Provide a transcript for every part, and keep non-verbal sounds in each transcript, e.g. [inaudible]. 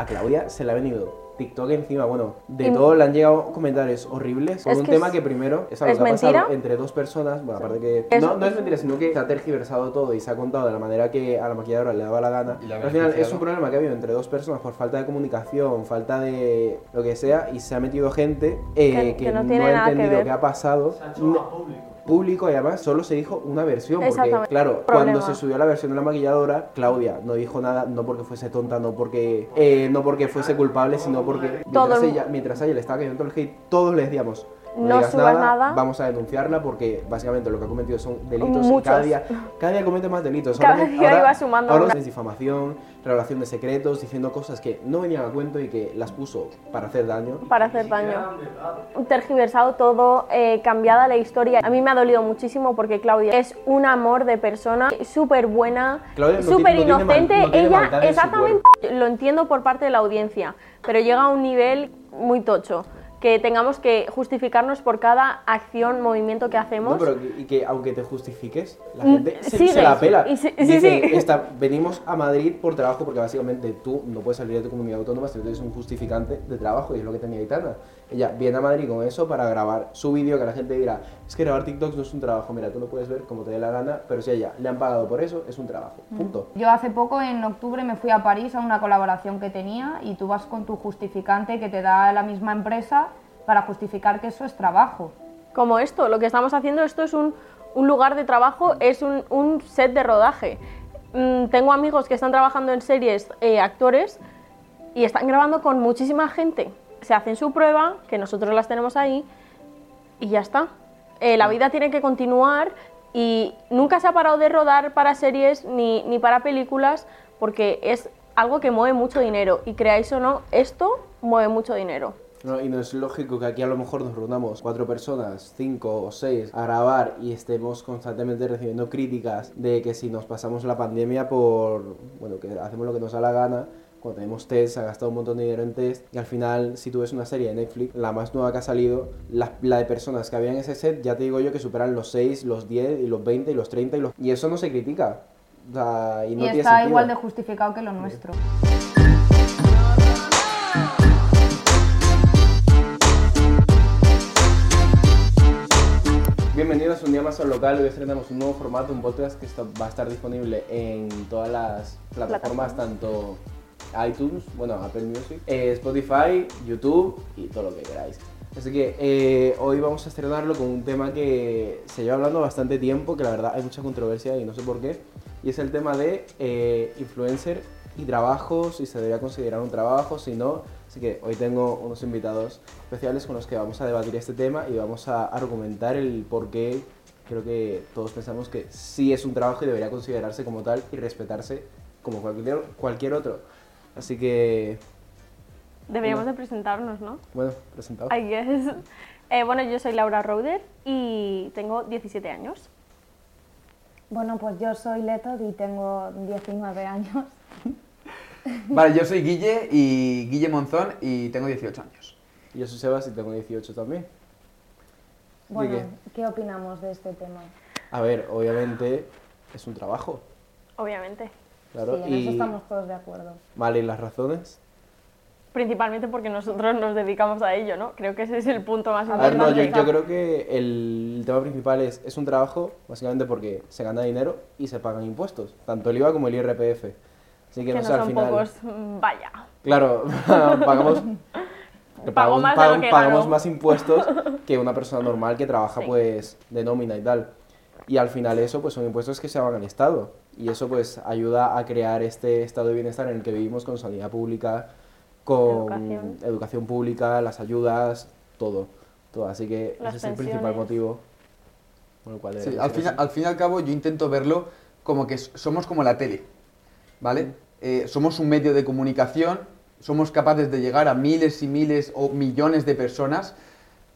a Claudia se le ha venido TikTok encima, bueno, de todo le han llegado comentarios horribles sobre un tema que primero es algo que ha pasado entre dos personas, bueno, aparte que no, no, es mentira, sino que se ha tergiversado todo y se ha contado de la manera que a la maquilladora le daba la gana. al final es un problema que ha habido entre dos personas por falta de comunicación, falta de lo que sea, y se ha metido gente eh, que, no, ha entendido qué ha pasado. Se ha hecho público público y además solo se dijo una versión. Porque, claro, cuando se subió la versión de la maquilladora, Claudia no dijo nada, no porque fuese tonta, no porque, eh, no porque fuese culpable, sino porque mientras, ella, mientras ella le estaba cayendo el hate, todos le decíamos, no, subas nada, vamos a denunciarla porque básicamente lo que ha cometido son delitos y cada día, cada día comete más delitos. Cada día iba sumando ahora es difamación, revelación de secretos, diciendo cosas que no venían a cuento y que las puso para hacer daño. Para hacer daño. Tergiversado todo, eh, cambiada la historia. A mí me ha dolido muchísimo porque Claudia es un amor de persona, súper buena, súper inocente. Ella, exactamente, lo entiendo por parte de la audiencia, pero llega a un nivel muy tocho que tengamos que justificarnos por cada acción, movimiento que hacemos. No, pero y que aunque te justifiques, la mm, gente se, la pela. sí, venimos a Madrid por trabajo porque básicamente tú no puedes salir de tu comunidad autónoma si no tienes un justificante de trabajo y es lo que tenía Itana. Ella viene a Madrid con eso para grabar su vídeo que la gente dirá, es que grabar TikToks no es un trabajo, mira, tú lo puedes ver como te dé la gana, pero si a ella le han pagado por eso, es un trabajo, mm. punto. Yo hace poco, en octubre, me fui a París a una colaboración que tenía y tú vas con tu justificante que te da la misma empresa para justificar que eso es trabajo. Como esto, lo que estamos haciendo, esto es un, un lugar de trabajo, es un, un set de rodaje. Mm, tengo amigos que están trabajando en series, eh, actores, y están grabando con muchísima gente se hacen su prueba, que nosotros las tenemos ahí, y ya está. Eh, la vida tiene que continuar y nunca se ha parado de rodar para series ni, ni para películas porque es algo que mueve mucho dinero y creáis o no, esto mueve mucho dinero. No, y no es lógico que aquí a lo mejor nos reunamos cuatro personas, cinco o seis, a grabar y estemos constantemente recibiendo críticas de que si nos pasamos la pandemia por, bueno, que hacemos lo que nos da la gana, cuando tenemos test, ha gastado un montón de dinero en test y al final, si tú ves una serie de Netflix, la más nueva que ha salido, la, de personas que había en ese set, ya te digo yo que superan los 6, los 10 y los 20 y los 30 y, los... y eso no se critica. y, no está igual de justificado que lo nuestro. Bienvenidos un día más al local. Hoy estrenamos un nuevo formato, un podcast que va a estar disponible en todas las plataformas, tanto iTunes, bueno, Apple Music, eh, Spotify, YouTube y todo lo que queráis. Así que eh, hoy vamos a estrenarlo con un tema que se lleva hablando bastante tiempo, que la verdad hay mucha controversia y no sé por qué, y es el tema de eh, influencer y trabajo, si se debería considerar un trabajo, si no. Así que hoy tengo unos invitados especiales con los que vamos a debatir este tema y vamos a argumentar el por qué creo que todos pensamos que sí es un trabajo y debería considerarse como tal y respetarse como cualquier, cualquier otro. Así que... Deberíamos de presentarnos, ¿no? Bueno, presentado. I guess. [laughs] Eh, bueno, yo soy Laura Roder y tengo 17 años. Bueno, pues yo soy Leto y tengo 19 años. [laughs] Vale, yo soy Guille y Guille Monzón y tengo 18 años. Y yo soy Sebas y tengo 18 también. Bueno, qué? opinamos de este tema? A ver, obviamente es un trabajo. Obviamente. Claro, sí, en eso estamos todos de acuerdo. Vale, ¿y las razones? Principalmente porque nosotros nos dedicamos a ello, ¿no? Creo que ese es el punto más importante. A ver, no, yo, creo que el tema principal es, es un trabajo, básicamente porque se gana dinero y se pagan impuestos, tanto el IVA como el IRPF. Así que, no, son al final... pocos, mm, vaya. Claro, [laughs] pagamos... [laughs] pagamos, más, pagamos más, impuestos [laughs] que una persona normal que trabaja pues de nómina y tal. Y al final eso pues son impuestos que se van al Estado y eso pues ayuda a crear este estado de bienestar en el que vivimos con sanidad pública, con educación, pública, las ayudas, todo. todo. Así que ese es el principal motivo por el cual... Sí, al, fin, al fin y al cabo yo intento verlo como que somos como la tele, ¿vale? Mm. Eh, somos un medio de comunicación, somos capaces de llegar a miles y miles o millones de personas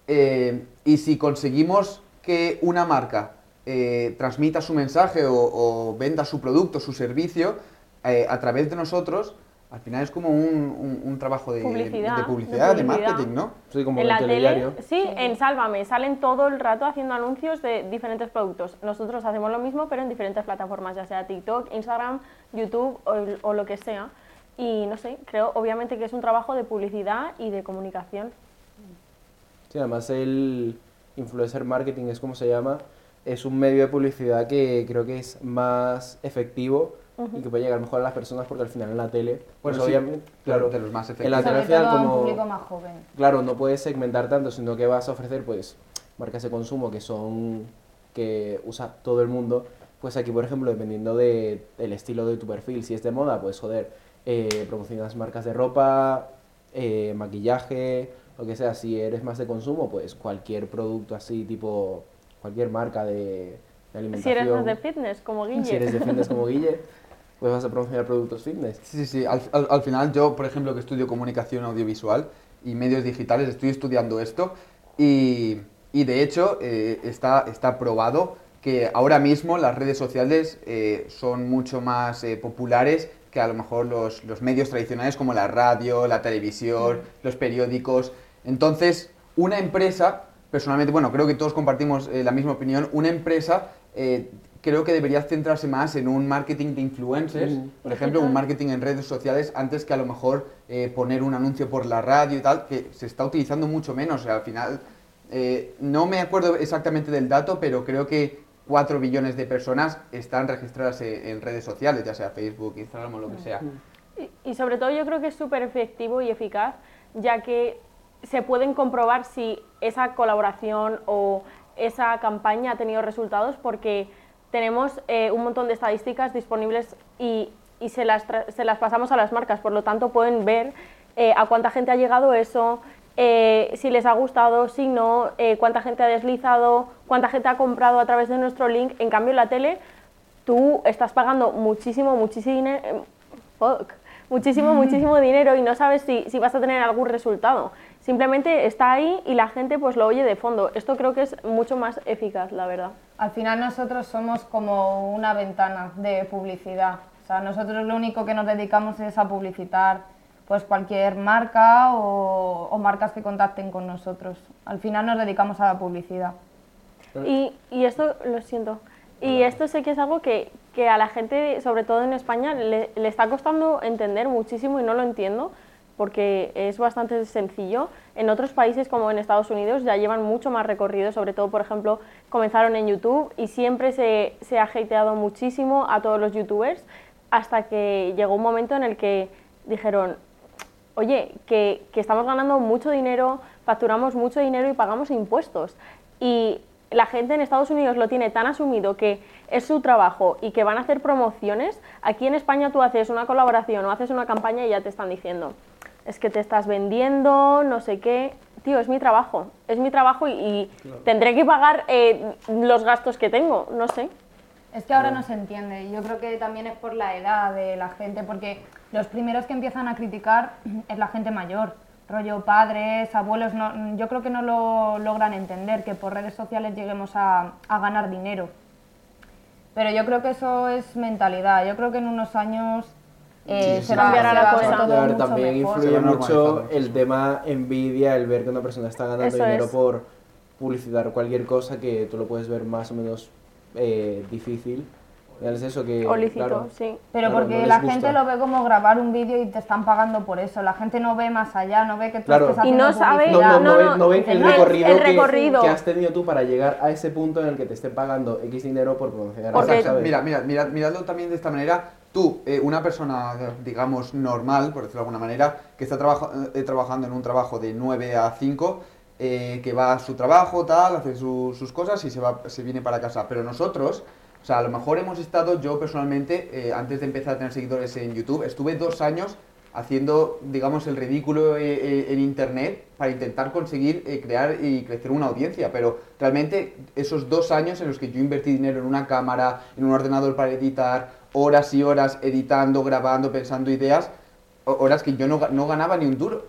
eh, y si conseguimos que una marca eh, transmita su mensaje o, venda su producto, su servicio eh, a través de nosotros, al final es como un, trabajo de publicidad, de, marketing, ¿no? Sí, como en la tele, sí, en Sálvame salen todo el rato haciendo anuncios de diferentes productos. Nosotros hacemos lo mismo, pero en diferentes plataformas, ya sea TikTok, Instagram, YouTube o, lo que sea. y no sé, creo obviamente que es un trabajo de publicidad y de comunicación. Sí, además el influencer marketing es como se llama, es un medio de publicidad que creo que es más efectivo y que puede llegar mejor a las personas porque al final en la tele, pues obviamente, claro, de los más efectivos. En la tele al final como público más joven. Claro, no puedes segmentar tanto, sino que vas a ofrecer pues marcas de consumo que son que usa todo el mundo, pues aquí por ejemplo, dependiendo del estilo de tu perfil, si es de moda, pues joder, eh, promocionas marcas de ropa, eh, maquillaje, lo que sea, si eres más de consumo, pues cualquier producto así, tipo cualquier marca de, alimentación. [laughs] Si eres de fitness, como Guille. Si eres de fitness como Guille, pues vas a promocionar productos fitness. Sí, sí, sí. Al, al, final yo, por ejemplo, que estudio comunicación audiovisual y medios digitales, estoy estudiando esto y, y de hecho eh, está, está probado que ahora mismo las redes sociales eh, son mucho más eh, populares que a lo mejor los, los, medios tradicionales como la radio, la televisión, los periódicos. Entonces, una empresa, personalmente, bueno, creo que todos compartimos la misma opinión, una empresa creo que debería centrarse más en un marketing de influencers, por ejemplo, un marketing en redes sociales, antes que a lo mejor eh, poner un anuncio por la radio y tal, que se está utilizando mucho menos. O sea, al final, eh, no me acuerdo exactamente del dato, pero creo que 4 billones de personas están registradas en redes sociales, ya sea Facebook, Instagram o lo que sea. Y, y sobre todo yo creo que es súper efectivo y eficaz, ya que se pueden comprobar si esa colaboración o esa campaña ha tenido resultados porque tenemos eh, un montón de estadísticas disponibles y, y se, las se, las pasamos a las marcas, por lo tanto pueden ver eh, a cuánta gente ha llegado eso, eh, si les ha gustado, si no, cuánta gente ha deslizado, cuánta gente ha comprado a través de nuestro link. En cambio, en la tele, tú estás pagando muchísimo, muchísimo dinero. muchísimo, [laughs] muchísimo dinero y no sabes si, si vas a tener algún resultado. Simplemente está ahí y la gente pues lo oye de fondo. Esto creo que es mucho más eficaz, la verdad. Al final nosotros somos como una ventana de publicidad. O sea, nosotros lo único que nos dedicamos es a publicitar pues cualquier marca o, marcas que contacten con nosotros. Al final nos dedicamos a la publicidad. Y, y esto, lo siento, y esto sé que es algo que, que a la gente, sobre todo en España, le, le, está costando entender muchísimo y no lo entiendo, porque es bastante sencillo. En otros países como en Estados Unidos ya llevan mucho más recorrido, sobre todo, por ejemplo, comenzaron en YouTube y siempre se, se ha hateado muchísimo a todos los youtubers hasta que llegó un momento en el que dijeron, oye, que, que estamos ganando mucho dinero, facturamos mucho dinero y pagamos impuestos. Y la gente en Estados Unidos lo tiene tan asumido que es su trabajo y que van a hacer promociones, aquí en España tú haces una colaboración o haces una campaña y ya te están diciendo, es que te estás vendiendo, no sé qué. Tío, es mi trabajo, es mi trabajo y, tendré que pagar eh, los gastos que tengo, no sé. Es que ahora no se entiende, yo creo que también es por la edad de la gente, porque los primeros que empiezan a criticar [clears throat] es la gente mayor, rollo padres, abuelos, no, yo creo que no lo logran entender, que por redes sociales lleguemos a, a ganar dinero. Pero yo creo que eso es mentalidad, yo creo que en unos años eh, se cambiará la cosa. también influye mucho el tema envidia, el ver que una persona está ganando dinero por publicitar cualquier cosa que tú lo puedes ver más o menos eh, difícil. Es eso que, o lícito, sí. Pero porque la gente lo ve como grabar un vídeo y te están pagando por eso. La gente no ve más allá, no ve que tú estés haciendo Y no sabe... No, no, no, ven el, recorrido, el recorrido. Que, has tenido tú para llegar a ese punto en el que te esté pagando X dinero por promocionar. Mira, mira, mira, miradlo también de esta manera tú, eh, una persona, digamos, normal, por decirlo de alguna manera, que está eh, trabajando en un trabajo de 9 a 5, eh, que va a su trabajo, tal, hace sus cosas y se, va, se viene para casa. Pero nosotros, o sea, a lo mejor hemos estado, yo personalmente, antes de empezar a tener seguidores en YouTube, estuve dos años haciendo, digamos, el ridículo en Internet para intentar conseguir crear y crecer una audiencia. Pero realmente esos dos años en los que yo invertí dinero en una cámara, en un ordenador para editar, horas y horas editando, grabando, pensando ideas, horas que yo no, no ganaba ni un duro.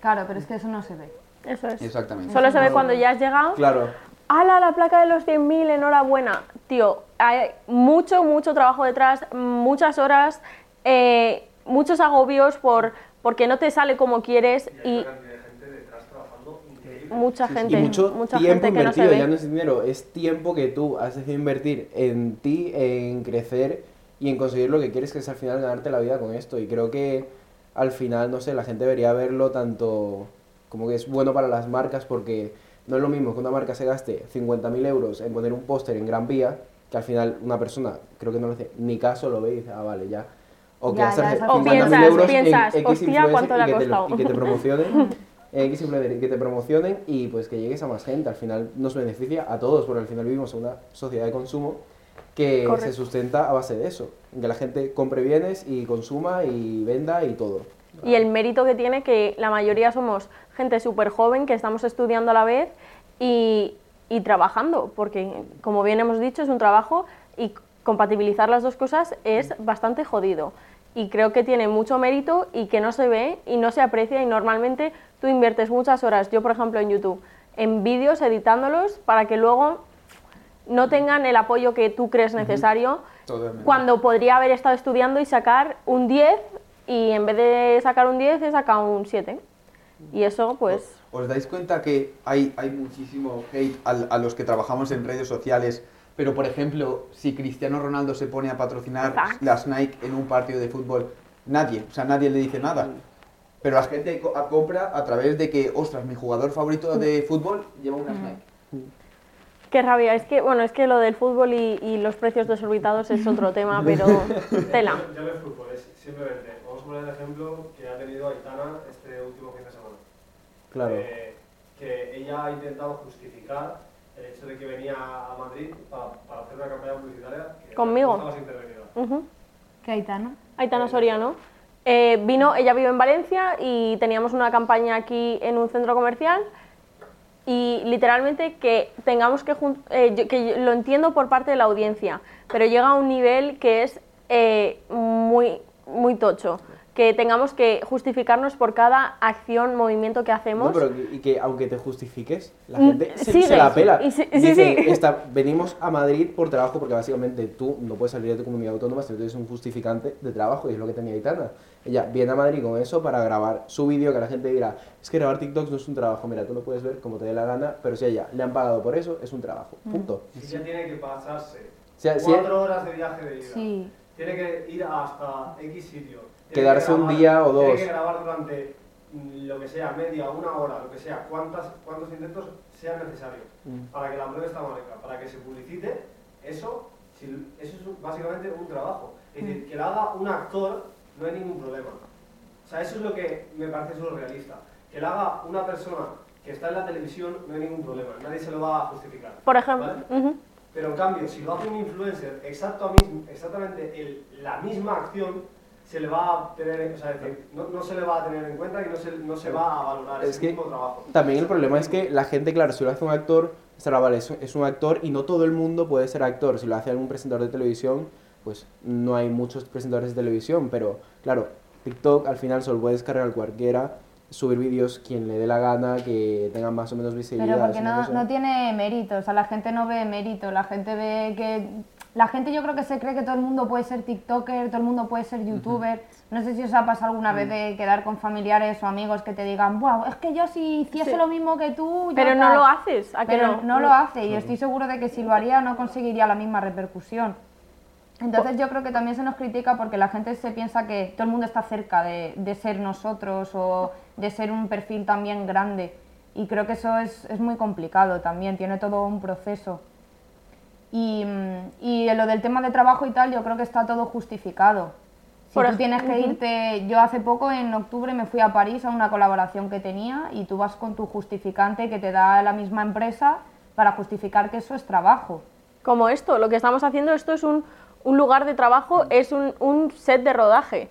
Claro, pero es que eso no se ve. Eso es. Exactamente. Solo se ve cuando ya has llegado. Claro. ¡Hala, la placa de los 100.000! Enhorabuena. Tío, hay mucho, mucho trabajo detrás, muchas horas, eh, muchos agobios por porque no te sale como quieres y, mucha gente, y mucho mucha tiempo gente invertido, que no ya no es dinero, es tiempo que tú has decidido invertir en ti, en crecer y en conseguir lo que quieres, que es al final ganarte la vida con esto. Y creo que al final, no sé, la gente debería verlo tanto como que es bueno para las marcas porque no es lo mismo que una marca se gaste 50.000 euros en poner un póster en Gran Vía, que al final una persona, creo que no le hace ni caso, lo ve y dice, ah, vale, ya. O que gastar 50.000 euros piensas, en X hostia, ¿cuánto le ha costado? Y que te promocionen. [laughs] X influencer y que te promocionen y pues que llegues a más gente. Al final nos beneficia a todos, porque al final vivimos en una sociedad de consumo que se sustenta a base de eso, que la gente compre bienes y consuma y venda y todo. Y el mérito que tiene que la mayoría somos gente súper joven que estamos estudiando a la vez y, y trabajando, porque como bien hemos dicho es un trabajo y compatibilizar las dos cosas es bastante jodido. Y creo que tiene mucho mérito y que no se ve y no se aprecia y normalmente tú inviertes muchas horas, yo por ejemplo en YouTube, en vídeos editándolos para que luego no tengan el apoyo que tú crees necesario cuando podría haber estado estudiando y sacar un 10 y en vez de sacar un 10 he sacado un 7. Y eso pues... ¿Os dais cuenta que hay, hay muchísimo hate a, los que trabajamos en redes sociales? Pero, por ejemplo, si Cristiano Ronaldo se pone a patrocinar las Nike en un partido de fútbol, nadie, o sea, nadie le dice nada. Pero la gente compra a través de que, ostras, mi jugador favorito de fútbol lleva unas Nike. Qué rabia, es que, bueno, es que lo del fútbol y, los precios desorbitados es otro [laughs] tema, pero [laughs] tela. Ya no es fútbol, es simplemente, vamos a poner el ejemplo que ha tenido Aitana este último fin de semana. Claro. que ella ha intentado justificar el hecho de que venía a Madrid para, para hacer una campaña publicitaria que conmigo. Uh ¿Qué Aitana? Aitana Soriano. Eh, vino, ella vive en Valencia y teníamos una campaña aquí en un centro comercial y literalmente que tengamos que, eh, que lo entiendo por parte de la audiencia, pero llega a un nivel que es eh, muy, muy tocho que tengamos que justificarnos por cada acción, movimiento que hacemos. No, pero y que aunque te justifiques, la mm, gente se, la pela. sí, sí. venimos a Madrid por trabajo porque básicamente tú no puedes salir de tu comunidad autónoma si no tienes un justificante de trabajo y es lo que tenía Itana. Ella viene a Madrid con eso para grabar su vídeo que la gente dirá, es que grabar TikToks no es un trabajo, mira, tú lo puedes ver como te dé la gana, pero si a ella le han pagado por eso, es un trabajo, mm. punto. Si ella tiene que pasarse cuatro horas de viaje de ida, tiene que ir hasta X sitio quedarse un día o dos. Tiene que grabar durante mm, lo que sea, media, una hora, lo que sea, cuántas, cuántos intentos sean necesarios mm. para que la pruebe esta marca, para que se publicite, eso, si, eso es básicamente un trabajo. Es decir, mm. que lo haga un actor no hay ningún problema. O sea, eso es lo que me parece surrealista. Que lo haga una persona que está en la televisión no hay ningún problema, nadie se lo va a justificar. Por ejemplo. Pero en cambio, si lo hace un influencer exactamente el, la misma acción, se le va a tener, o sea, no, no, se le va a tener en cuenta y no se, no se va a valorar es ese mismo trabajo. También el problema es que la gente, claro, si lo hace un actor, será vale, es, un actor y no todo el mundo puede ser actor. Si lo hace algún presentador de televisión, pues no hay muchos presentadores de televisión, pero claro, TikTok al final solo puede descargar cualquiera subir vídeos quien le dé la gana, que tengan más o menos visibilidad. Pero porque no, no, tiene mérito, o sea, la gente no ve mérito, la gente ve que la gente yo creo que se cree que todo el mundo puede ser TikToker, todo el mundo puede ser YouTuber. No sé si os ha pasado alguna vez de quedar con familiares o amigos que te digan, wow, es que yo si hiciese lo mismo que tú... Pero no lo haces, ¿a Pero no? lo hace y estoy seguro de que si lo haría no conseguiría la misma repercusión. Entonces yo creo que también se nos critica porque la gente se piensa que todo el mundo está cerca de, de ser nosotros o de ser un perfil también grande. Y creo que eso es, es muy complicado también, tiene todo un proceso. Y, y lo del tema de trabajo y tal, yo creo que está todo justificado. Si tú tienes que irte, yo hace poco, en octubre, me fui a París a una colaboración que tenía y tú vas con tu justificante que te da la misma empresa para justificar que eso es trabajo. Como esto, lo que estamos haciendo, esto es un, un lugar de trabajo, es un, un set de rodaje.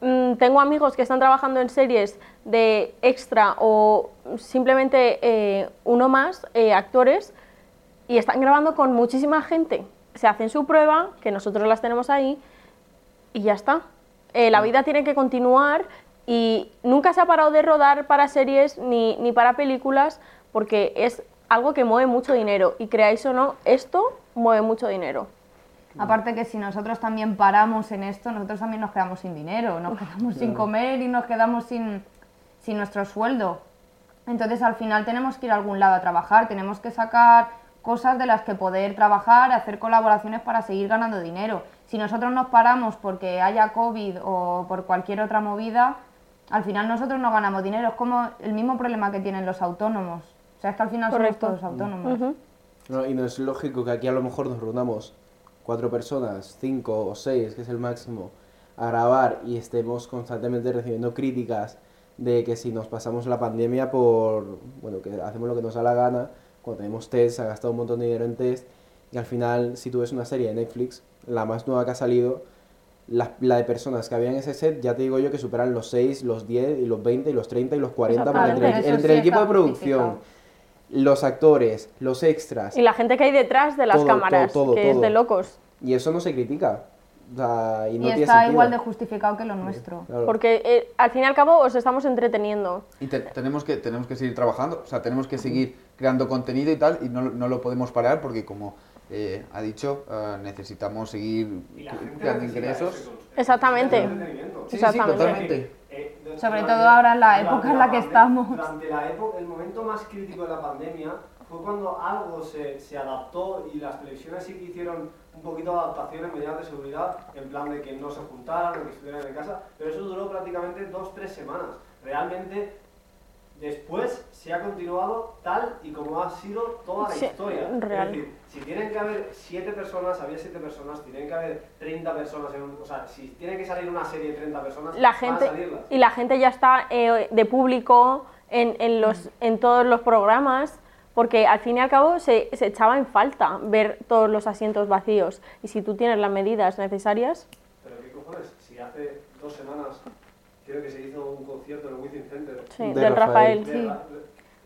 Mm, tengo amigos que están trabajando en series de extra o simplemente eh, uno más, eh, actores, y están grabando con muchísima gente. Se hacen su prueba, que nosotros las tenemos ahí, y ya está. Eh, la vida tiene que continuar y nunca se ha parado de rodar para series ni, ni para películas porque es algo que mueve mucho dinero y creáis o no, esto mueve mucho dinero. Aparte que si nosotros también paramos en esto, nosotros también nos quedamos sin dinero, nos quedamos sin comer y nos quedamos sin, sin nuestro sueldo. Entonces al final tenemos que ir a algún lado a trabajar, tenemos que sacar cosas de las que poder trabajar, hacer colaboraciones para seguir ganando dinero. Si nosotros nos paramos porque haya COVID o por cualquier otra movida, al final nosotros no ganamos dinero. Es como el mismo problema que tienen los autónomos. O sea, es que al final somos todos autónomos. y no es lógico que aquí a lo mejor nos reunamos cuatro personas, cinco o seis, que es el máximo, a grabar y estemos constantemente recibiendo críticas de que si nos pasamos la pandemia por, bueno, que hacemos lo que nos da la gana, cuando tenemos test, ha gastado un montón de dinero en test, y al final, si tú ves una serie de Netflix, la más nueva que ha salido, la, la, de personas que había en ese set, ya te digo yo que superan los 6, los 10, y los 20, y los 30, y los 40, porque entre, entre el equipo de producción, los actores, los extras... Y la gente que hay detrás de las cámaras, que es de locos. Y eso no se critica. Y, está igual de justificado que lo nuestro. Porque eh, al fin y al cabo os estamos entreteniendo. Y tenemos, que, tenemos que seguir trabajando, o sea, tenemos que seguir creando contenido y tal, y no, no lo podemos parar porque como eh, ha dicho, eh, necesitamos seguir creando ingresos. Exactamente. Sí, sí, totalmente. Sobre todo ahora en la época en la que estamos. Durante la época, el momento más crítico de la pandemia fue cuando algo se, se adaptó y las televisiones sí que hicieron un poquito de adaptaciones medidas de seguridad, en plan de que no se juntaran que estuvieran en casa, pero eso duró prácticamente dos, tres semanas. Realmente, después se ha continuado tal y como ha sido toda la historia. Real. Es decir, si tienen que haber siete personas, había siete personas, tienen que haber 30 personas, en o sea, si tiene que salir una serie de 30 personas, la gente, Y la gente ya está eh, de público en, en, los, en todos los programas porque al fin y al cabo se, se, echaba en falta ver todos los asientos vacíos y si tú tienes las medidas necesarias... Pero qué cojones, si hace dos semanas creo que se hizo un concierto en el Wizzing Center sí, de del Rafael, sí.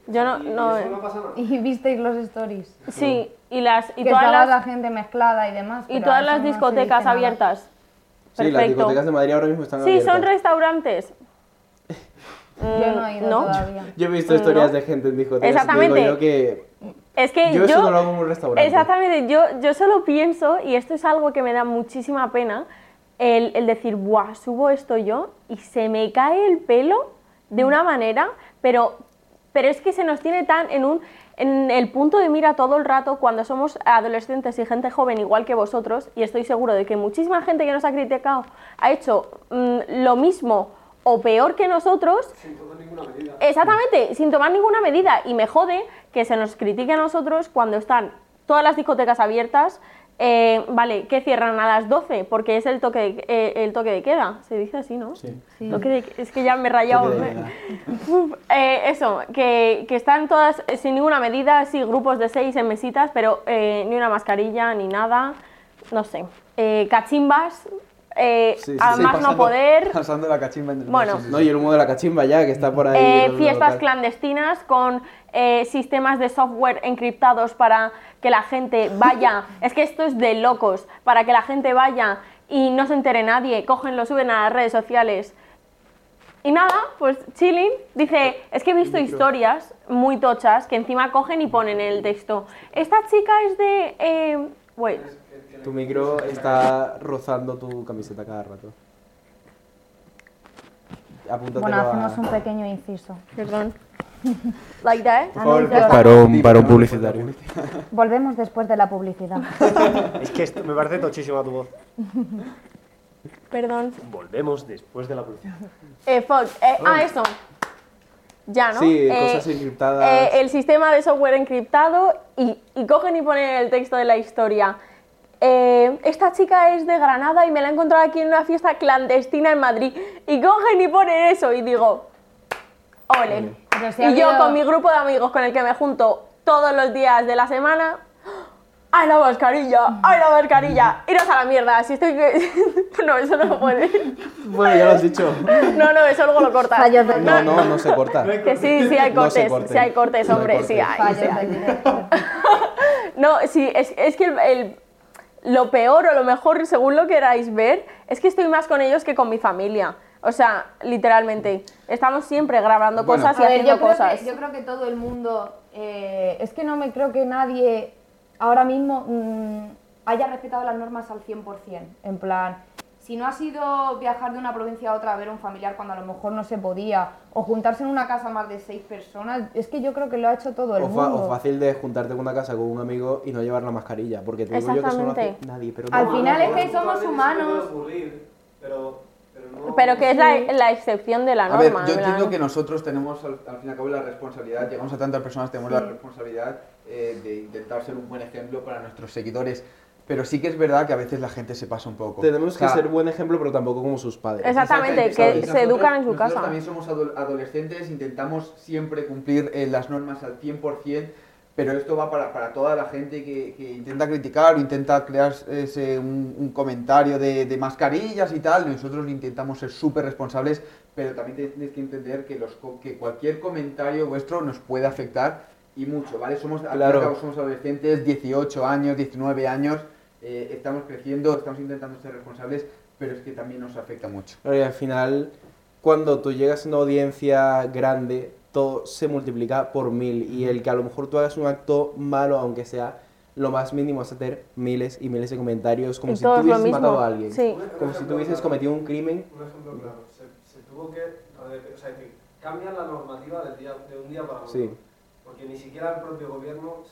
Yo no, y, no, eso no pasa nada. [laughs] Y visteis los stories. Sí, y las y que todas las, la gente mezclada y demás. Y todas las discotecas abiertas. Sí, las discotecas de Madrid ahora mismo están sí, abiertas. Sí, son restaurantes. Yo no he ido todavía. Yo he visto historias de gente en discotecas. Exactamente. Digo yo que es que yo, eso no lo hago en un restaurante. Exactamente, yo, yo solo pienso, y esto es algo que me da muchísima pena, el, el decir, ¡buah! Subo esto yo y se me cae el pelo de una manera, pero, pero es que se nos tiene tan en un en el punto de mira todo el rato cuando somos adolescentes y gente joven igual que vosotros, y estoy seguro de que muchísima gente que nos ha criticado ha hecho mm, lo mismo o peor que nosotros. Sin tomar ninguna medida. Exactamente, sin tomar ninguna medida. Y me jode que se nos critique a nosotros cuando están todas las discotecas abiertas. Eh, vale, que cierran a las 12 porque es el toque, de, eh, el toque de queda. Se dice así, ¿no? Sí. es que ya me he rayado. [laughs] eh, eso, que, que, están todas sin ninguna medida, sí, grupos de seis en mesitas, pero eh, ni una mascarilla ni nada. No sé. cachimbas, eh, a más no poder. [laughs] Pasando la cachimba Bueno, no, y el humo de la cachimba ya, que está por ahí. Eh, fiestas clandestinas con eh, sistemas de software encriptados para que la gente vaya. [laughs] es que esto es de locos. Para que la gente vaya y no se entere nadie. Cogen, lo suben a las redes sociales. Y nada, pues chilling. Dice, es que he visto historias muy tochas que encima cogen y ponen en el texto. Esta chica es de. Eh, wait. Tu micro está rozando tu camiseta cada rato. Apúntatelo bueno, hacemos un pequeño inciso. Perdón. [laughs] Like that. para, un, para un publicitario. Volvemos después de la publicidad. [laughs] es que esto me parece tochísima tu voz. [laughs] Perdón. Volvemos después de la publicidad. Eh, fuck. Eh, ah, eso. Ya, ¿no? Sí, eh, cosas encriptadas. Eh, el sistema de software encriptado y, y cogen y ponen el texto de la historia. Eh, esta chica es de Granada y me la he encontrado aquí en una fiesta clandestina en Madrid. Y cogen y ponen eso y digo, ole. y yo con mi grupo de amigos con el que me junto todos los días de la semana, ¡ay la mascarilla! ¡ay la mascarilla! Iros a la mierda, si estoy... [laughs] no, eso no puede. Bueno, ya lo has dicho. [laughs] No, no, eso luego lo cortas. No, no, no se corta. [laughs] Que sí, sí hay cortes, sí hay cortes, hombre, sí hay. Sí hay. no, sí, es, es que el lo peor o lo mejor, según lo queráis ver, es que estoy más con ellos que con mi familia. O sea, literalmente, estamos siempre grabando cosas y haciendo cosas. yo creo que todo el mundo, eh, es que no me creo que nadie ahora mismo mm, haya respetado las normas al 100%. En plan, si no ha sido viajar de una provincia a otra a ver a un familiar cuando a lo mejor no se podía, o juntarse en una casa más de seis personas, es que yo creo que lo ha hecho todo el mundo. O fácil de juntarte en una casa con un amigo y no llevar la mascarilla, porque te digo yo que eso no hace nadie. Pero Al final es que somos humanos. pero, que es la, excepción de la norma. A ver, yo entiendo que nosotros tenemos al, fin y al cabo la responsabilidad, llegamos a tantas personas, tenemos la responsabilidad eh, de intentar ser un buen ejemplo para nuestros seguidores. Pero sí que es verdad que a veces la gente se pasa un poco. Tenemos que ser buen ejemplo, pero tampoco como sus padres. Exactamente, que se educan en su casa. también somos adolescentes, intentamos siempre cumplir eh, las normas al 100%, pero esto va para, para toda la gente que, que, intenta criticar o intenta crear ese, un, comentario de, de, mascarillas y tal. Nosotros intentamos ser súper responsables, pero también tienes que entender que, los, que cualquier comentario vuestro nos puede afectar y mucho, ¿vale? Somos, claro. somos adolescentes, 18 años, 19 años eh, estamos creciendo, estamos intentando ser responsables, pero es que también nos afecta mucho. y al final, cuando tú llegas a una audiencia grande, todo se multiplica por mil y el que a lo mejor tú hagas un acto malo, aunque sea lo más mínimo, es hacer miles y miles de comentarios como si tú hubieses matado a alguien, como si tú hubieses cometido un crimen. Un ejemplo claro, se, tuvo que, o sea, que cambian la normativa del día, de un día para otro, sí. Porque ni siquiera el propio gobierno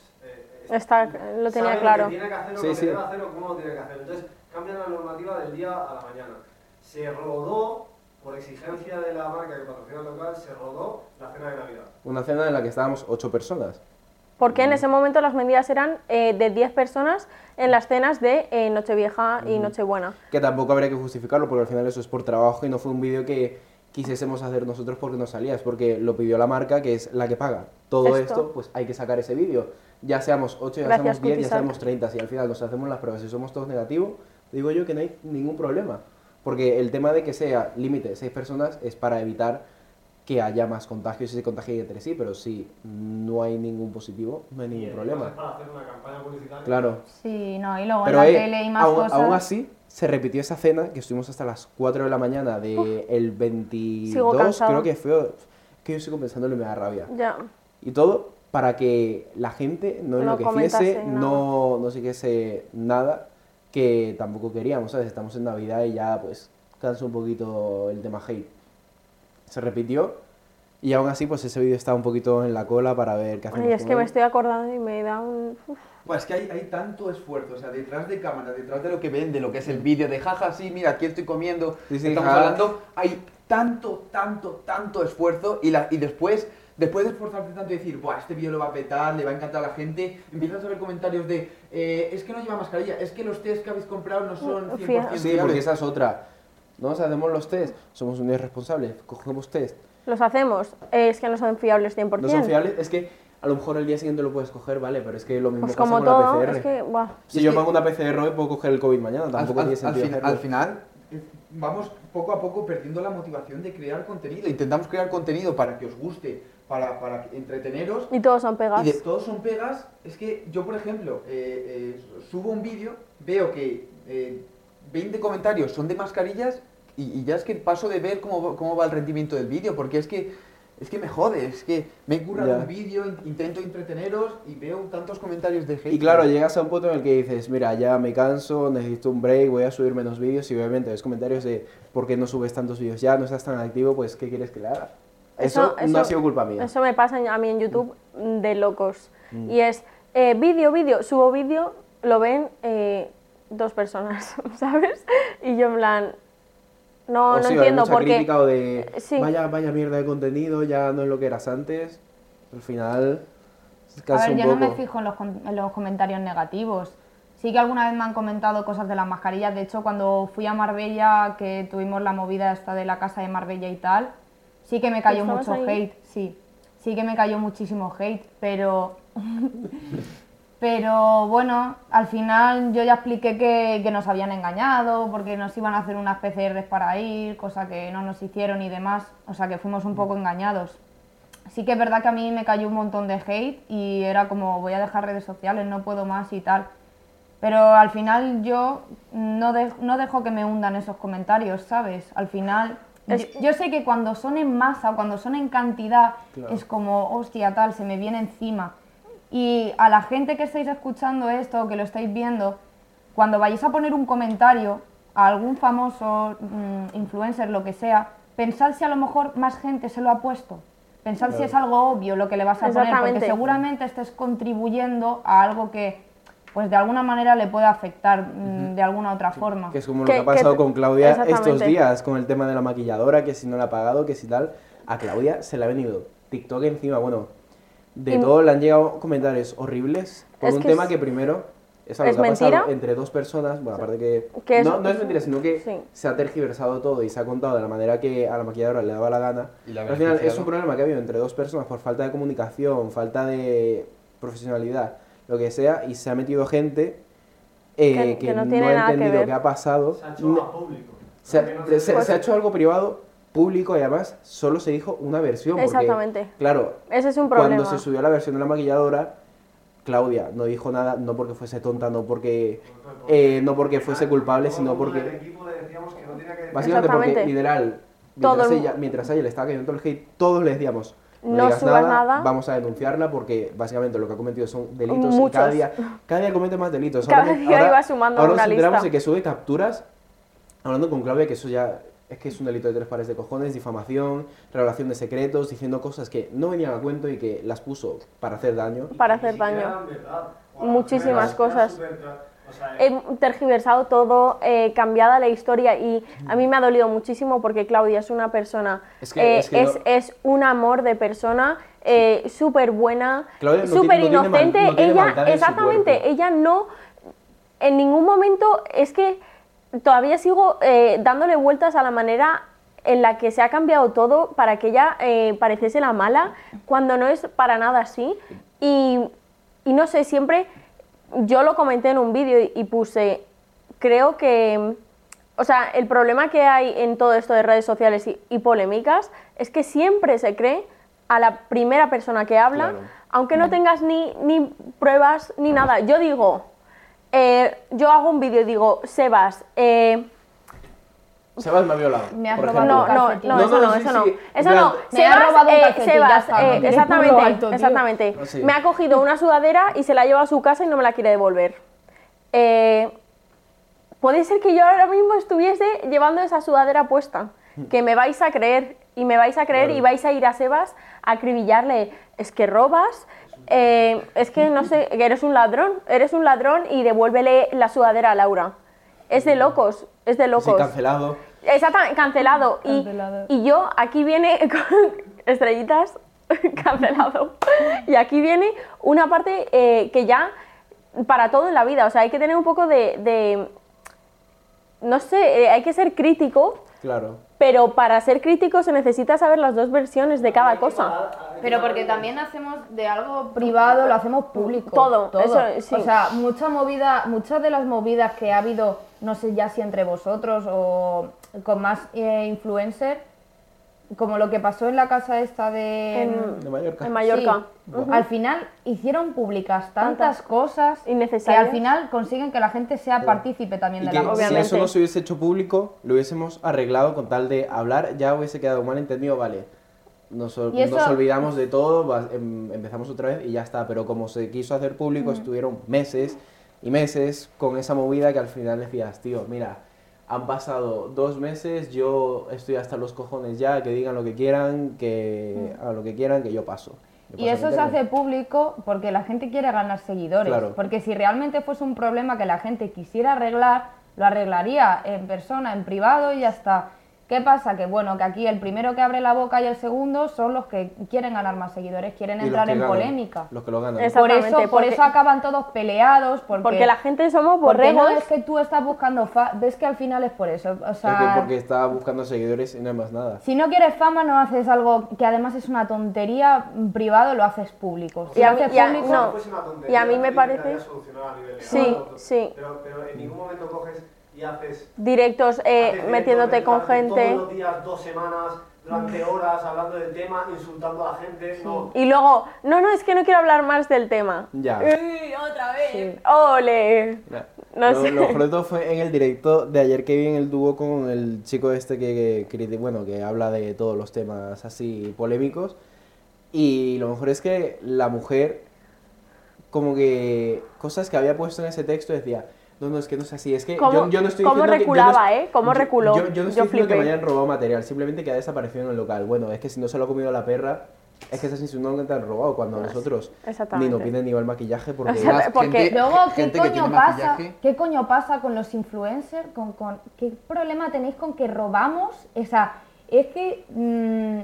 Está, lo tenía claro. tiene que hacer, sí, sí. hacer o cómo lo tiene que hacer. Entonces, cambian la normativa del día a la mañana. Se rodó, por exigencia de la marca que patrocina el local, se rodó la cena de Navidad. Una cena en la que estábamos ocho personas. Porque en ese momento las medidas eran eh, de 10 personas en las cenas de eh, Nochevieja y Nochebuena. Que tampoco habría que justificarlo, porque al final eso es por trabajo y no fue un vídeo que quisiésemos hacer nosotros porque no salías, porque lo pidió la marca, que es la que paga. Todo esto, pues hay que sacar ese vídeo ya seamos 8, ya seamos 10, ya seamos 30, si al final nos hacemos las pruebas y somos todos negativos, digo yo que no hay ningún problema. Porque el tema de que sea límite de 6 personas es para evitar que haya más contagios y se contagien entre sí, pero si no hay ningún positivo, no hay ningún problema. Para hacer una campaña publicitaria. Claro. Sí, no, y luego en la eh, tele y más aún, cosas. Aún así, se repitió esa cena que estuvimos hasta las 4 de la mañana del el 22, creo que fue. Que yo sigo pensando y me da rabia. Ya. Y todo para que la gente no, enloqueciese, no, no siguiese nada que tampoco queríamos, ¿sabes? Estamos en Navidad y ya pues cansa un poquito el tema hate. Se repitió y aún así pues ese vídeo está un poquito en la cola para ver qué hacemos. Ay, es que me estoy acordando y me da un... Pues es que hay, hay, tanto esfuerzo, o sea, detrás de cámara, detrás de lo que ven, de lo que es el vídeo, de jaja, sí, mira, aquí estoy comiendo, estamos hablando, hay tanto, tanto, tanto esfuerzo y, la, y después después de esforzarte tanto y decir, Buah, este vídeo lo va a petar, le va a encantar a la gente, empiezas a ver comentarios de, eh, es que no lleva mascarilla, es que los test que habéis comprado no son 100% Sí, porque esa es otra. No nos hacemos los test, somos un irresponsable, cogemos test. Los hacemos, es que no son fiables 100%. No son fiables, es que a lo mejor el día siguiente lo puedes coger, vale, pero es que lo mismo pues pasa como con todo, la PCR. Es que, Si yo me hago una PCR hoy puedo coger el COVID mañana, tampoco al, tiene sentido al, al final vamos poco a poco perdiendo la motivación de crear contenido. Intentamos crear contenido para que os guste, para, para entreteneros. Y todos son pegas. Y de todos son pegas. Es que yo, por ejemplo, eh, eh, subo un vídeo, veo que 20 eh, comentarios son de mascarillas y, ya es que paso de ver cómo, cómo va el rendimiento del vídeo, porque es que es que me jode, es que me he currado un vídeo, intento entreteneros y veo tantos comentarios de hate. Y claro, llegas a un punto en el que dices, mira, ya me canso, necesito un break, voy a subir menos vídeos y obviamente ves comentarios de por qué no subes tantos vídeos ya, no estás tan activo, pues ¿qué quieres que le haga? Eso, no ha sido culpa mía. Eso me pasa a mí en YouTube de locos. Mm. Y es eh, vídeo, vídeo, subo vídeo, lo ven eh, dos personas, [laughs] ¿sabes? Y yo en plan, no, no entiendo por qué. de vaya, vaya mierda de contenido, ya no es lo que eras antes. Al final. A ver, yo no me fijo en los, en los comentarios negativos. Sí que alguna vez me han comentado cosas de las mascarillas. De hecho, cuando fui a Marbella, que tuvimos la movida esta de la casa de Marbella y tal, sí que me cayó mucho hate, sí. Sí que me cayó muchísimo hate, pero [laughs] Pero bueno, al final yo ya expliqué que, nos habían engañado porque nos iban a hacer unas PCRs para ir, cosa que no nos hicieron y demás. O sea que fuimos un poco engañados. Sí que es verdad que a mí me cayó un montón de hate y era como voy a dejar redes sociales, no puedo más y tal. Pero al final yo no, no dejo que me hundan esos comentarios, ¿sabes? Al final yo, sé que cuando son en masa o cuando son en cantidad es como, hostia, tal, se me viene encima. Y a la gente que estáis escuchando esto, que lo estáis viendo, cuando vayáis a poner un comentario, a algún famoso mm, influencer, lo que sea, pensad si a lo mejor más gente se lo ha puesto. Pensad si es algo obvio lo que le vas a poner, porque seguramente estés contribuyendo a algo que pues de alguna manera le puede afectar mm, de alguna otra forma. Que es como lo que, ha pasado con Claudia estos días, con el tema de la maquilladora, que si no la ha pagado, que si tal. A Claudia se le ha venido TikTok encima, bueno, de todo le han llegado comentarios horribles. Por un tema que primero es algo que ha pasado entre dos personas, bueno, aparte que, no, no, es mentira, sino que se ha tergiversado todo y se ha contado de la manera que a la maquilladora le daba la gana. al final es un problema que ha habido entre dos personas por falta de comunicación, falta de profesionalidad lo que sea, y se ha metido gente eh, que, no, ha entendido qué ha pasado. Se ha hecho algo público. Se, ha hecho algo privado público y además solo se dijo una versión. Exactamente. claro, ese es un problema. Cuando se subió la versión de la maquilladora, Claudia no dijo nada, no porque fuese tonta, no porque, eh, no porque fuese culpable, sino porque... Básicamente porque literal, mientras, ella, mientras ella le estaba cayendo todo el hate, todos le decíamos, no, subas nada, vamos a denunciarla porque básicamente lo que ha cometido son delitos y cada día, cada día comete más delitos. Cada día iba sumando ahora una nos enteramos de que sube capturas, hablando con Claudia, que eso ya es que es un delito de tres pares de cojones, difamación, revelación de secretos, diciendo cosas que no venían a cuento y que las puso para hacer daño. Para hacer daño. Muchísimas cosas. He tergiversado todo, eh, cambiada la historia y a mí me ha dolido muchísimo porque Claudia es una persona, es, eh, es, un amor de persona, eh, súper buena, súper inocente. ella, exactamente, ella no, en ningún momento, es que todavía sigo eh, dándole vueltas a la manera en la que se ha cambiado todo para que ella pareciese la mala, cuando no es para nada así. Y, y no sé, siempre yo lo comenté en un vídeo y, puse, creo que, o sea, el problema que hay en todo esto de redes sociales y, polémicas es que siempre se cree a la primera persona que habla, aunque no tengas ni, ni pruebas ni nada. Yo digo, eh, yo hago un vídeo y digo, Sebas, eh, Sebas me ha violado. Me ha robado no, no, no, eso no, eso no. Eso no. Sebas, eh, Sebas eh, exactamente, exactamente. Ah, me ha cogido una sudadera y se la lleva a su casa y no me la quiere devolver. Eh, puede ser que yo ahora mismo estuviese llevando esa sudadera puesta. Que me vais a creer y me vais a creer y vais a ir a Sebas a acribillarle. Es que robas, eh, es que no sé, eres un ladrón, eres un ladrón y devuélvele la sudadera a Laura. Es de locos, es de locos. Sí, cancelado. Exactamente, cancelado. Y, y yo, aquí viene [laughs] con estrellitas, [laughs] cancelado. Y aquí viene una parte eh, que ya, para todo en la vida, o sea, hay que tener un poco de, de no sé, eh, hay que ser crítico. Claro. Pero para ser crítico se necesita saber las dos versiones de cada cosa. Pero porque también hacemos de algo privado, lo hacemos público. Todo, todo. Eso, sí. O sea, mucha movida, muchas de las movidas que ha habido, no sé ya si entre vosotros o con más eh, influencers, como lo que pasó en la casa esta de, en, Mallorca. En Mallorca. Al final hicieron públicas tantas, cosas innecesarias que al final consiguen que la gente sea partícipe también de la cosa. Si eso no se hubiese hecho público, lo hubiésemos arreglado con tal de hablar, ya hubiese quedado mal entendido, vale. Nos, olvidamos de todo, em, empezamos otra vez y ya está. Pero como se quiso hacer público, estuvieron meses y meses con esa movida que al final decías, tío, mira, han pasado dos meses, yo estoy hasta los cojones ya, que digan lo que quieran, que hagan lo que quieran, que yo paso. y eso se hace público porque la gente quiere ganar seguidores. Porque si realmente fuese un problema que la gente quisiera arreglar, lo arreglaría en persona, en privado y ya está. ¿Qué pasa? Que bueno, que aquí el primero que abre la boca y el segundo son los que quieren ganar más seguidores, quieren entrar en polémica. Los que lo ganan. Por eso, por eso acaban todos peleados. Porque, porque la gente somos borregos. Porque no es que tú estás buscando fama, ves que al final es por eso. O sea, es que porque está buscando seguidores y no hay más nada. Si no quieres fama, no haces algo que además es una tontería privado, lo haces público. Si y, haces público, no. y a mí me parece. Sí, sí. Pero, pero en ningún momento coges y haces directos eh, metiéndote con gente. Todos los días, dos semanas, durante horas hablando del tema, insultando a la gente. No. Y luego, no, no, es que no quiero hablar más del tema. Ya. Uy, otra vez. ¡Ole! No lo, sé. lo fue en el directo de ayer que vi en el dúo con el chico este que, que, bueno, que habla de todos los temas así polémicos. Y lo mejor es que la mujer, como que cosas que había puesto en ese texto decía, No, no, es que no es así. Es que yo, yo, no estoy ¿Cómo reculaba, eh? ¿Cómo reculó? Yo, no estoy diciendo que me hayan robado material, simplemente que ha desaparecido en el local. Bueno, es que si no se lo ha comido la perra, es que esas no te han robado cuando pues, nosotros ni nos piden ni el maquillaje porque, porque luego ¿qué coño pasa qué coño pasa con los influencers con, con qué problema tenéis con que robamos esa es que mmm,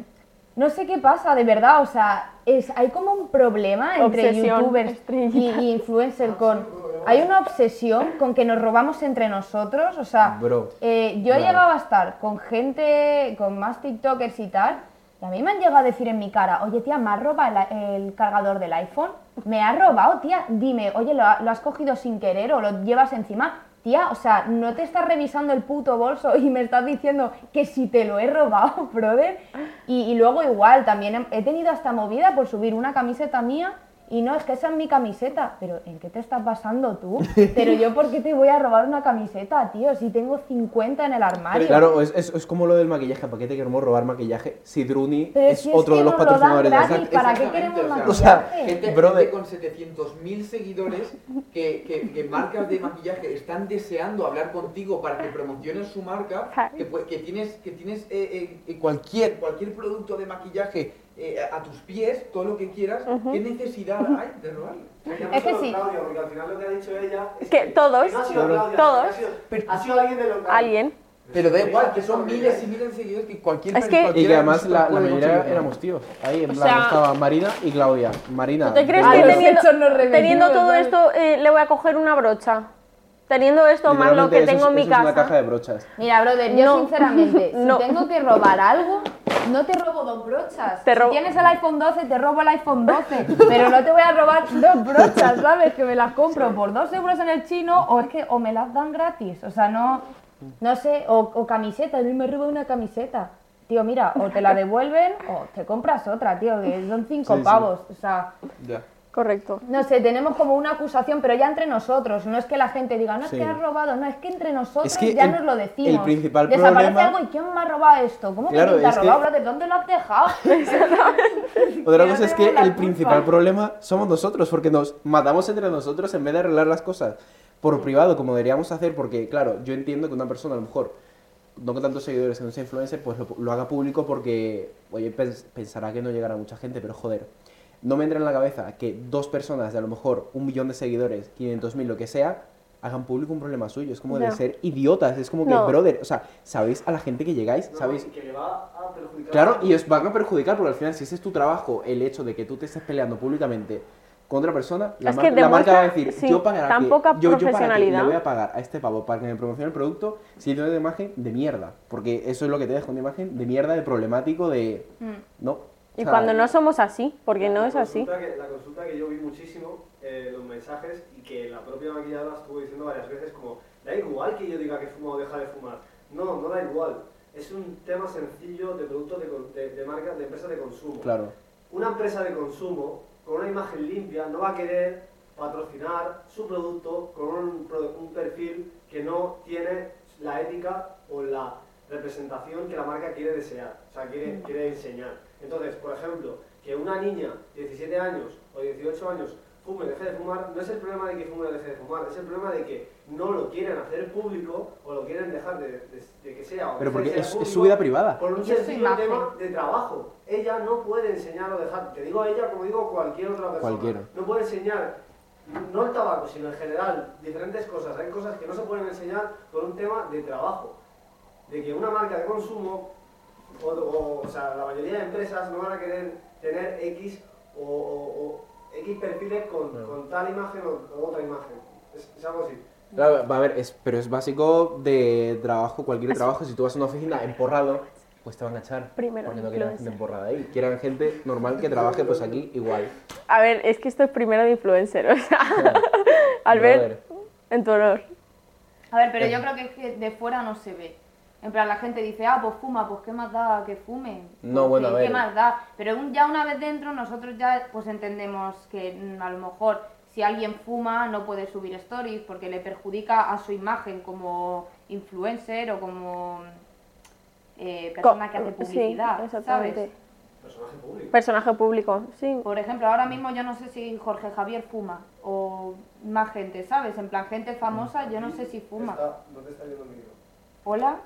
no sé qué pasa, de verdad, o sea, es, hay como un problema entre youtubers y, influencers con... Hay una obsesión con que nos robamos entre nosotros, o sea, eh, yo he llegado a estar con gente, con más TikTokers y tal, y a mí me han llegado a decir en mi cara, oye tía, ¿me has robado el, cargador del iPhone? ¿Me has robado, tía? Dime, oye, ¿lo, ¿lo has cogido sin querer o lo llevas encima? Tía, o sea, no te estás revisando el puto bolso y me estás diciendo que si te lo he robado, [laughs] brother. Y, y luego igual, también he tenido hasta movida por subir una camiseta mía y no, es que esa es mi camiseta. Pero ¿en qué te estás basando tú? [laughs] Pero yo, ¿por qué te voy a robar una camiseta, tío? Si tengo 50 en el armario. claro, es, es, como lo del maquillaje. ¿Para qué te queremos robar maquillaje? Si Druni es, otro de los patrocinadores de ¿Para qué queremos maquillaje? O sea, gente, brother. con 700.000 seguidores que, que, que, marcas de maquillaje están deseando hablar contigo para que promociones su marca, que, que tienes, que tienes eh, eh, cualquier, cualquier producto de maquillaje eh, a tus pies todo lo que quieras, ¿qué necesidad hay de robarlo? Es que sí. Claudia, porque al final lo que ha dicho ella es que, todos, no ha sido Claudia, todos, ha sido, ha sido alguien de local. Alguien. Pero da igual, que son miles y miles de seguidores que cualquier es que, Y que además la, la mayoría éramos tíos. Ahí en plan estaba Marina y Claudia. Marina. ¿Tú te crees que teniendo, teniendo todo esto eh, le voy a coger una brocha? Teniendo esto más lo que tengo en mi casa. Es una caja de brochas. Mira, brother, yo sinceramente, [laughs] si tengo que robar algo, no te robo dos brochas. si tienes el iPhone 12, te robo el iPhone 12. pero no te voy a robar dos brochas, ¿sabes? Que me las compro por dos euros en el chino o es que o me las dan gratis. O sea, no, no sé, o, o camiseta, yo me robo una camiseta. Tío, mira, o te la devuelven o te compras otra, tío, que son cinco pavos. O sea, ya. Correcto. No sé, tenemos como una acusación, pero ya entre nosotros. No es que la gente diga, no es que has robado, no, es que entre nosotros ya nos lo decimos. El principal Desaparece algo y ¿quién me ha robado esto? ¿Cómo que te ha robado? ¿De dónde lo has dejado? [laughs] Otra cosa es que el principal problema somos nosotros, porque nos matamos entre nosotros en vez de arreglar las cosas por privado, como deberíamos hacer, porque, claro, yo entiendo que una persona a lo mejor no con tantos seguidores que no sea influencer, pues lo, haga público porque, oye, pensará que no llegará mucha gente, pero joder no me entra en la cabeza que dos personas de a lo mejor un millón de seguidores, 500 mil, lo que sea, hagan público un problema suyo. Es como de ser idiotas. Es como que, brother, o sea, ¿sabéis a la gente que llegáis? ¿Sabéis? que le va a perjudicar. Claro, y os van a perjudicar porque al final, si ese es tu trabajo, el hecho de que tú te estés peleando públicamente con otra persona, la, marca va a decir, yo para tan poca yo, profesionalidad. le voy a pagar a este pavo para que me promocione el producto si tiene una imagen de mierda. Porque eso es lo que te deja, una imagen de mierda, de problemático, de... Mm. No, y cuando no somos así, porque no es así. la consulta que yo vi muchísimo, eh, los mensajes, y que la propia maquilladora estuvo diciendo varias veces como, da igual que yo diga que fuma o deja de fumar. No, no da igual. Es un tema sencillo de productos de, de, marcas, de empresas de consumo. Claro. Una empresa de consumo con una imagen limpia no va a querer patrocinar su producto con un, un perfil que no tiene la ética o la representación que la marca quiere desear, o sea, quiere, mm. quiere enseñar. Entonces, por ejemplo, que una niña de 17 años o 18 años fume deje de fumar, no es el problema de que fume o deje de fumar, es el problema de que no lo quieren hacer público o lo quieren dejar de, que sea. Pero porque es, su vida privada. Por un sencillo tema de trabajo. Ella no puede enseñar o dejar, te digo a ella como digo cualquier otra persona. Cualquiera. No puede enseñar, no el tabaco, sino en general, diferentes cosas. Hay cosas que no se pueden enseñar por un tema de trabajo. De que una marca de consumo o, o, sea, la mayoría de empresas no van a querer tener X o, X perfiles con, tal imagen o, otra imagen. Es, algo así. Claro, va a ver, es, pero es básico de trabajo, cualquier trabajo. Si tú vas a una oficina emporrado, pues te van a echar. Primero porque no quieren gente emporrada ahí. Quieran gente normal que trabaje pues aquí igual. A ver, es que esto es primero de influencer, o sea. [laughs] Albert, en tu honor. A ver, pero yo creo que de fuera no se ve. En plan, la gente dice, ah, pues fuma, pues qué más da que fume. No, bueno, a ver. ¿Qué más da? Pero ya una vez dentro, nosotros ya pues entendemos que mm, a lo mejor si alguien fuma no puede subir stories porque le perjudica a su imagen como influencer o como eh, persona que hace publicidad, ¿sabes? Personaje público. Personaje público, sí. Por ejemplo, ahora mismo yo no sé si Jorge Javier fuma o más gente, ¿sabes? En plan, gente famosa, yo no sé si fuma. ¿Dónde está yendo el micro? ¿Hola?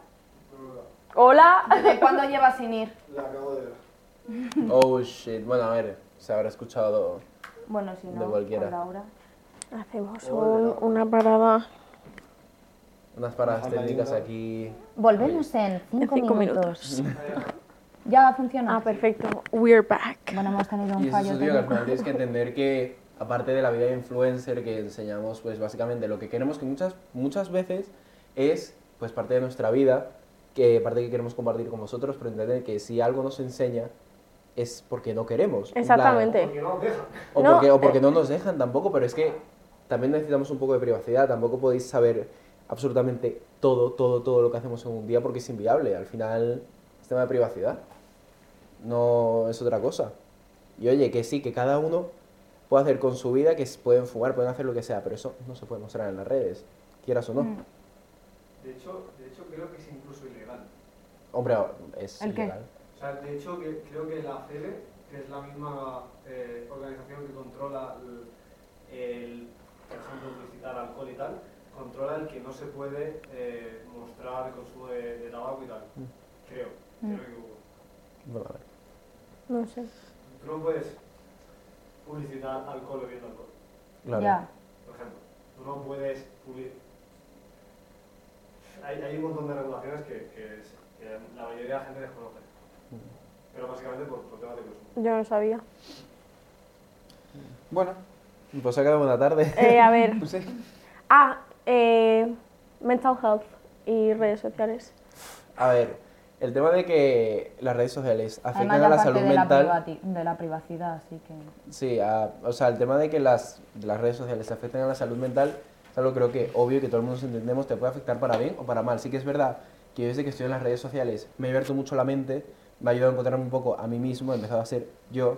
Hola. ¿Desde cuándo llevas sin ir? La acabo de ver. Oh shit. Bueno, a ver, se habrá escuchado bueno, si no, de cualquiera. Laura. Hacemos un, una parada. Unas paradas técnicas aquí. Volvemos en 5 minutos. ya funciona. Ah, perfecto. We're back. Bueno, hemos tenido un y fallo. Eso, tío, que al final tienes que entender que, aparte de la vida de influencer que enseñamos, pues básicamente lo que queremos que muchas, muchas veces es pues parte de nuestra vida, que parte que queremos compartir con vosotros, pero entender que si algo nos enseña es porque no queremos. Exactamente. o porque, o porque no nos dejan tampoco, pero es que también necesitamos un poco de privacidad, tampoco podéis saber absolutamente todo, todo, todo lo que hacemos en un día porque es inviable. Al final es tema de privacidad, no es otra cosa. Y oye, que sí, que cada uno puede hacer con su vida, que pueden fumar, pueden hacer lo que sea, pero eso no se puede mostrar en las redes, quieras o no. Mm. De hecho, de hecho creo que es. Hombre, es ¿El ilegal. O sea, de hecho que, creo que la CELE, que es la misma eh, organización que controla el, por ejemplo, publicitar alcohol y tal, controla el que no se puede eh, mostrar el consumo de, tabaco y tal. Mm. Creo, mm. creo que Bueno, a ver. No sé. Tú no puedes publicitar alcohol bebiendo alcohol. Claro. Por ejemplo, tú no puedes publicitar. Hay, hay, un montón de regulaciones que, que, la mayoría de la gente desconoce. Pero básicamente por, por temas de consumo. Yo no sabía. Bueno, pues ha quedado buena tarde. Eh, a ver. pues [laughs] sí. Ah, eh, mental health y redes sociales. A ver, el tema de que las redes sociales afectan a la salud de mental. La de la privacidad, así que. Sí, o sea, el tema de que las, las redes sociales afecten a la salud mental es algo creo que obvio que todo el mundo entendemos, te puede afectar para bien o para mal. Sí que es verdad que desde que estoy en las redes sociales me he abierto mucho la mente, me ha ayudado a encontrarme un poco a mí mismo, he empezado a ser yo,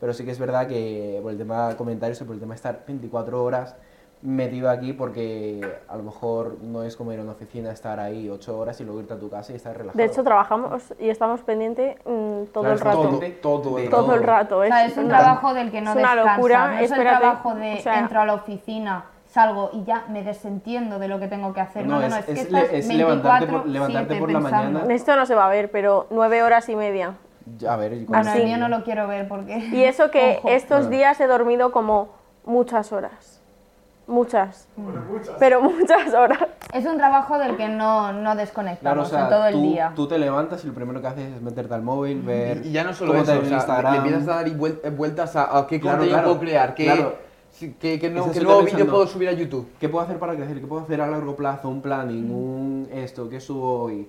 pero sí que es verdad que por el tema de comentarios y por el tema de estar 24 horas metido aquí porque a lo mejor no es como ir a una oficina, estar ahí ocho horas y luego irte a tu casa y estar relajado. De hecho, trabajamos y estamos pendientes mm, todo el rato. Todo, todo, el, todo el rato. Es, es un trabajo del que no es una locura. No es el trabajo de entro a la oficina, salgo y ya me desentiendo de lo que tengo que hacer. No, no, no, es, que estás es levantarte por, levantarte por la mañana. Esto no se va a ver, pero nueve horas y media. A ver, Así. yo no lo quiero ver porque... [laughs] Y eso que estos días he dormido como muchas horas. Muchas. Pero muchas horas. Es un trabajo del que no, no desconectamos todo el día. Tú te levantas y lo primero que haces es meterte al móvil, ver. Y, ya no solo eso, o sea, Instagram. le empiezas a dar vueltas a, qué claro, contenido puedo crear, qué, qué, qué, nuevo vídeo puedo subir a YouTube. ¿Qué puedo hacer para crecer? ¿Qué puedo hacer a largo plazo? Un planning, un esto, ¿qué subo hoy?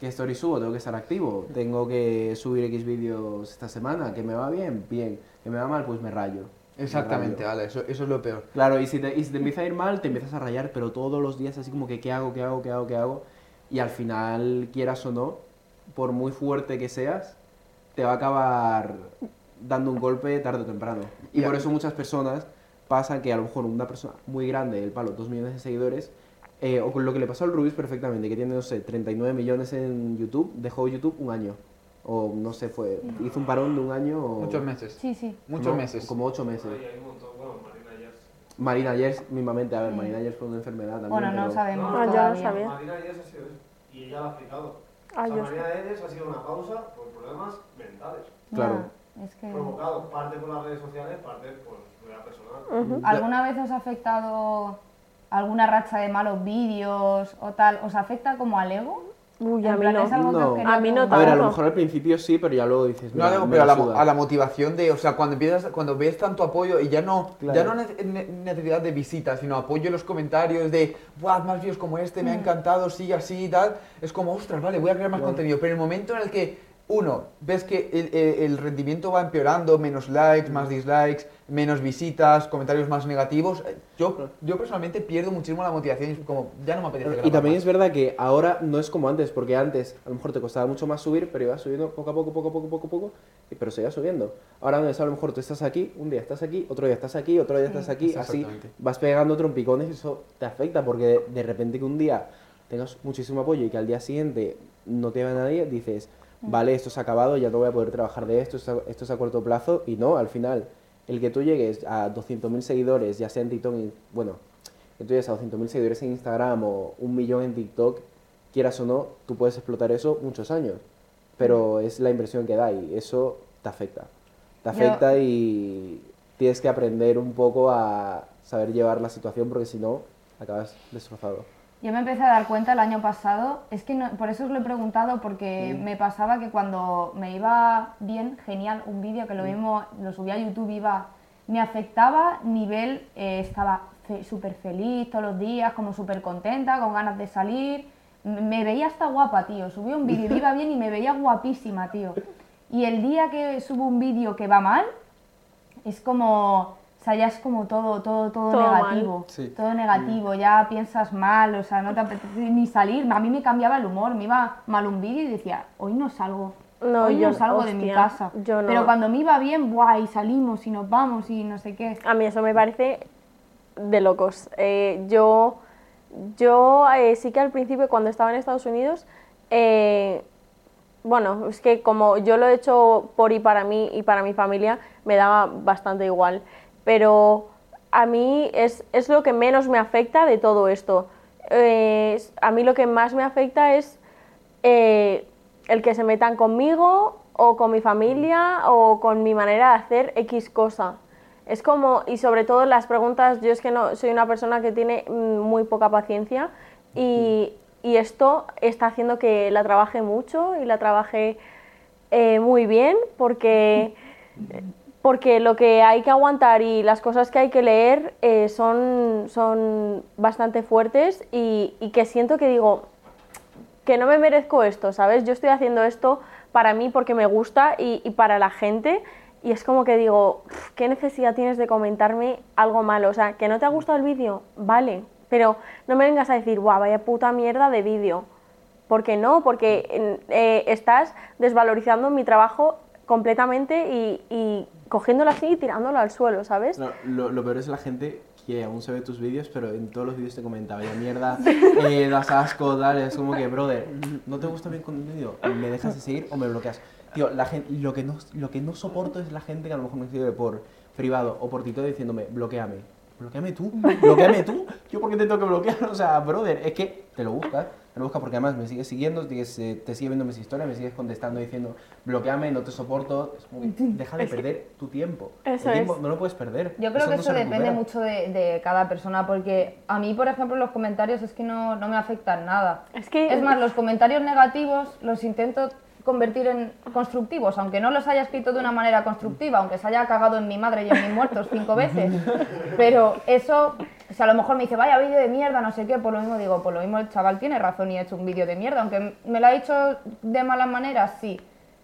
¿Qué story subo? Tengo que estar activo. Tengo que subir X vídeos esta semana. ¿Que me va bien? Bien. ¿Que me va mal? Pues me rayo. Exactamente, vale, eso, eso, es lo peor. Claro, y si, te, y si te empieza a ir mal, te empiezas a rayar, pero todos los días así como que qué hago, qué hago, qué hago, qué hago. Y al final, quieras o no, por muy fuerte que seas, te va a acabar dando un golpe tarde o temprano. Y por eso muchas personas pasan que a lo mejor una persona muy grande, el palo, dos millones de seguidores, eh, o con lo que le pasó al Rubius perfectamente, que tiene, no sé, 39 millones en YouTube, dejó YouTube un año o no sé, fue, hizo un parón de un año o... Muchos meses. Sí, sí. Muchos meses. Como ocho meses. hay un montón, bueno, Marina Yers. Marina Yers, mismamente, a ver, Marina Yers fue una enfermedad también. Bueno, no sabemos. No, ya lo sabía. Marina Yers ha sido eso, y ella lo ha explicado. Ah, o sea, Marina Yers ha sido una pausa por problemas mentales. Claro. es que... Provocado parte por las redes sociales, parte por. ¿Alguna vez os ha afectado alguna racha de malos vídeos o tal? ¿Os afecta como al ego? Uy, a mí no. A mí no A ver, a lo mejor al principio sí, pero ya luego dices. no, pero a la, a la, motivación de, o sea, cuando empiezas, cuando ves tanto apoyo y ya no, ya no necesidad de visitas, sino apoyo en los comentarios de, ¡buah, más vídeos como este, me ha mm. encantado, sigue así y tal, es como, ostras, vale, voy a crear más contenido. Pero en el momento en el que uno, ves que el, el, rendimiento va empeorando, menos likes, más dislikes, menos visitas, comentarios más negativos, yo, yo personalmente pierdo muchísimo la motivación y como ya no me apetece. Y también es verdad que ahora no es como antes, porque antes a lo mejor te costaba mucho más subir, pero ibas subiendo poco a poco, poco a poco, poco a poco, pero seguía subiendo. Ahora no es, a lo mejor tú estás aquí, un día estás aquí, otro día estás aquí, otro día estás aquí, así vas pegando trompicones y eso te afecta, porque de, de repente que un día tengas muchísimo apoyo y que al día siguiente no te va nadie, dices vale, esto se ha acabado, ya no voy a poder trabajar de esto, esto, es a corto plazo, y no, al final, el que tú llegues a 200.000 seguidores, ya sea en TikTok, bueno, que tú llegues a 200.000 seguidores en Instagram o un millón en TikTok, quieras o no, tú puedes explotar eso muchos años, pero es la impresión que da y eso te afecta. Te afecta y tienes que aprender un poco a saber llevar la situación porque si no, acabas destrozado. Yo me empecé a dar cuenta el año pasado, es que por eso os lo he preguntado, porque me pasaba que cuando me iba bien, genial, un vídeo que lo mismo lo subía a YouTube, iba, me afectaba nivel, eh, estaba súper feliz todos los días, como súper contenta, con ganas de salir, me veía hasta guapa, tío, subí un vídeo, iba bien y me veía guapísima, tío. Y el día que subo un vídeo que va mal, es como sea, ya es como todo, todo, todo, negativo. Todo negativo, ya piensas mal, o sea, no te apetece ni salir. A mí me cambiaba el humor, me iba mal un vídeo y decía, hoy no salgo. No, hoy yo no salgo de mi casa. Pero cuando me iba bien, guay, y salimos y nos vamos y no sé qué. A mí eso me parece de locos. Eh, yo yo eh, sí que al principio, cuando estaba en Estados Unidos, eh, bueno, es que como yo lo he hecho por y para mí y para mi familia, me daba bastante igual pero a mí es, lo que menos me afecta de todo esto. a mí lo que más me afecta es eh, el que se metan conmigo o con mi familia o con mi manera de hacer X cosa. Es como, y sobre todo las preguntas, yo es que no soy una persona que tiene mm, muy poca paciencia y, esto está haciendo que la trabaje mucho y la trabaje eh, muy bien porque [laughs] porque lo que hay que aguantar y las cosas que hay que leer eh, son, son bastante fuertes y, que siento que digo que no me merezco esto, ¿sabes? Yo estoy haciendo esto para mí porque me gusta y, para la gente y es como que digo, ¿qué necesidad tienes de comentarme algo malo? O sea, ¿que no te ha gustado el vídeo? Vale, pero no me vengas a decir, guau, vaya puta mierda de vídeo. ¿Por qué no? Porque eh, estás desvalorizando mi trabajo completamente y, cogiéndolo así y tirándolo al suelo, ¿sabes? lo, lo, peor es la gente que aún se ve tus vídeos, pero en todos los vídeos te comentaba, ya mierda, [laughs] eh, das asco, dale, es como que, brother, ¿no te gusta mi contenido? ¿Me dejas de seguir o me bloqueas? Tío, la gente, lo, que no, lo que no soporto es la gente que a lo mejor me escribe por privado o por TikTok diciéndome, bloqueame. Bloqueame tú, bloqueame tú. ¿Yo por qué te tengo que bloquear? [laughs] O sea, brother, es que te lo buscas me busca porque además me sigues siguiendo, te, te sigue viendo mis historias, me sigues contestando diciendo, bloqueame, no te soporto. Es como [laughs] deja de perder tu tiempo. Eso el tiempo no lo puedes perder. Yo creo que eso depende mucho de, de, cada persona, porque a mí, por ejemplo, los comentarios es que no, no me afectan nada. Es, que... es más, los comentarios negativos los intento convertir en constructivos, aunque no los haya escrito de una manera constructiva, aunque se haya cagado en mi madre y en mis muertos cinco veces, pero eso a lo mejor me dice, vaya vídeo de mierda, no sé qué, por lo mismo digo, por lo mismo el chaval tiene razón y ha hecho un vídeo de mierda, aunque me lo ha hecho de malas maneras, sí,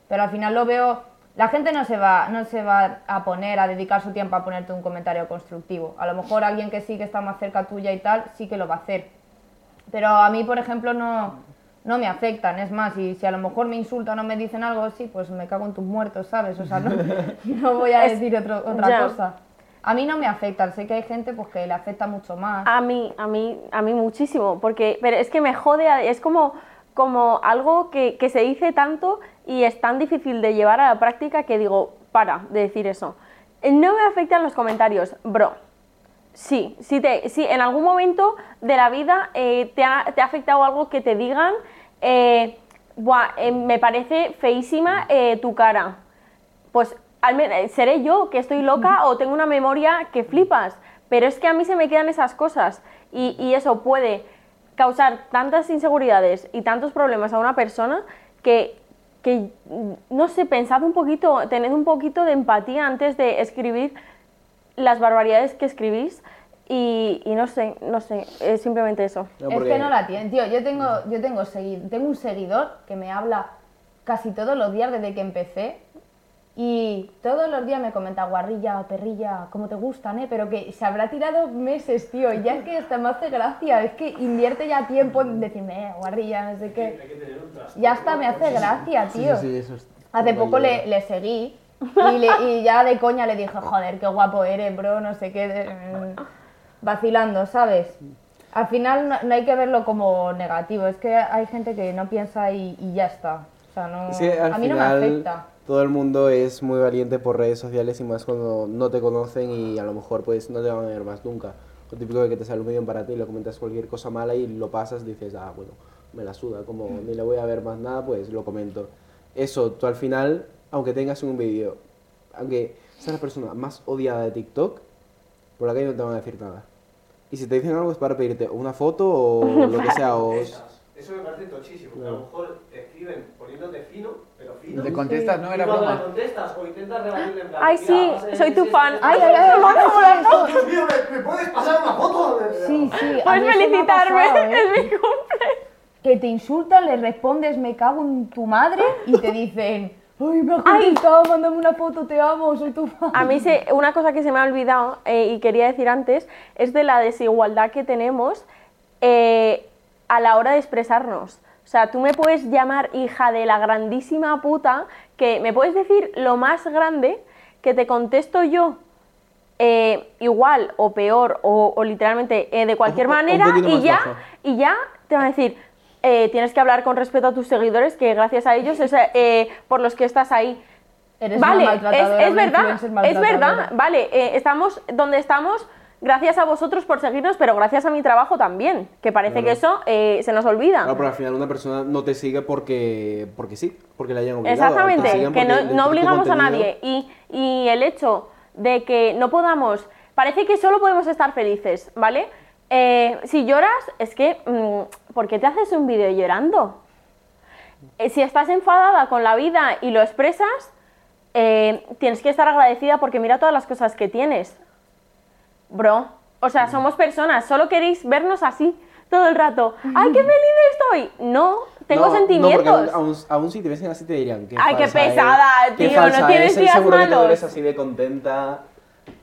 pero al final lo veo, la gente no se va, no se va a poner, a dedicar su tiempo a ponerte un comentario constructivo, a lo mejor alguien que sí que está más cerca tuya y tal, sí que lo va a hacer, pero a mí, por ejemplo, no, no me afectan, es más, y si a lo mejor me insultan o me dicen algo así, pues me cago en tus muertos, ¿sabes? O sea, no, [laughs] no voy a decir otra cosa. A mí no me afecta, sé que hay gente pues, que le afecta mucho más. A mí, a mí, a mí muchísimo, porque pero es que me jode, es como, como algo que, que se dice tanto y es tan difícil de llevar a la práctica que digo, para de decir eso. No me afectan los comentarios, bro. Sí, te, si en algún momento de la vida eh, te, ha, te, ha, afectado algo que te digan, eh, eh, me parece feísima tu cara. Pues eh, seré yo que estoy loca o tengo una memoria que flipas, pero es que a mí se me quedan esas cosas. Y, eso puede causar tantas inseguridades y tantos problemas a una persona que, que, no sé, pensad un poquito, tened un poquito de empatía antes de escribir las barbaridades que escribís y, no sé, no sé, es simplemente eso. Es que no la tienen, tío, yo tengo, yo tengo, tengo un seguidor que me habla casi todos los días desde que empecé y todos los días me comenta guarrilla, perrilla, como te gustan, ¿eh? Pero que se habrá tirado meses, tío. Y ya es que hasta me hace gracia. Es que invierte ya tiempo en decirme, eh, guarrilla, no sé qué. Ya hasta me hace gracia, tío. hace poco le, le seguí y, le, y, ya de coña le dije, joder, qué guapo eres, bro, no sé qué. Vacilando, ¿sabes? Al final no, hay que verlo como negativo. Es que hay gente que no piensa y, y ya está. O sea, no, a mí no me afecta. Todo el mundo es muy valiente por redes sociales y más cuando no te conocen y a lo mejor pues no te van a ver más nunca. Lo típico de que te sale un vídeo para ti y le comentas cualquier cosa mala y lo pasas, dices, ah, bueno, me la suda, como mm. ni le voy a ver más nada, pues lo comento. Eso, tú al final, aunque tengas un vídeo, aunque seas la persona más odiada de TikTok, por la calle no te van a decir nada. Y si te dicen algo es para pedirte una foto o [laughs] lo que sea. O... Eso me parece tochísimo. A lo mejor te escriben poniéndote fino, pero fino. Te contestas, no era broma. Cuando contestas o intentas rebatirle en plan. Ay, sí, soy tu fan. Ay, ay, ay, ay, Dios mío, ¿me, puedes pasar una foto? Sí, sí. [laughs] Puedes felicitarme, es mi cumple. Que te insultan, le respondes, me cago en tu madre, y te dicen. Ay, me ha contestado, mándame una foto, te amo, soy tu fan. A mí se, una cosa que se me ha olvidado eh, y quería decir antes es de la desigualdad que tenemos eh, a la hora de expresarnos. O sea, tú me puedes llamar hija de la grandísima puta, que me puedes decir lo más grande, que te contesto yo eh, igual o peor o, literalmente de cualquier manera y ya, y ya te van a decir, eh, tienes que hablar con respeto a tus seguidores, que gracias a ellos es eh, por los que estás ahí. Eres vale, es, es verdad, es verdad, vale, eh, estamos donde estamos gracias a vosotros por seguirnos, pero gracias a mi trabajo también, que parece que eso se nos olvida. pero al final una persona no te sigue porque, porque sí, porque le hayan obligado. Exactamente, que no, no obligamos a nadie. Y, y el hecho de que no podamos, parece que solo podemos estar felices, ¿vale? Eh, si lloras, es que, mm, ¿por qué te haces un vídeo llorando? Eh, si estás enfadada con la vida y lo expresas, eh, tienes que estar agradecida porque mira todas las cosas que tienes. Bro, o sea, somos personas, solo queréis vernos así todo el rato. ¡Ay, qué feliz estoy! No, tengo sentimientos. No, aún, si te ves así te dirían que ¡Ay, qué pesada, tío! no tienes días malos. que así de contenta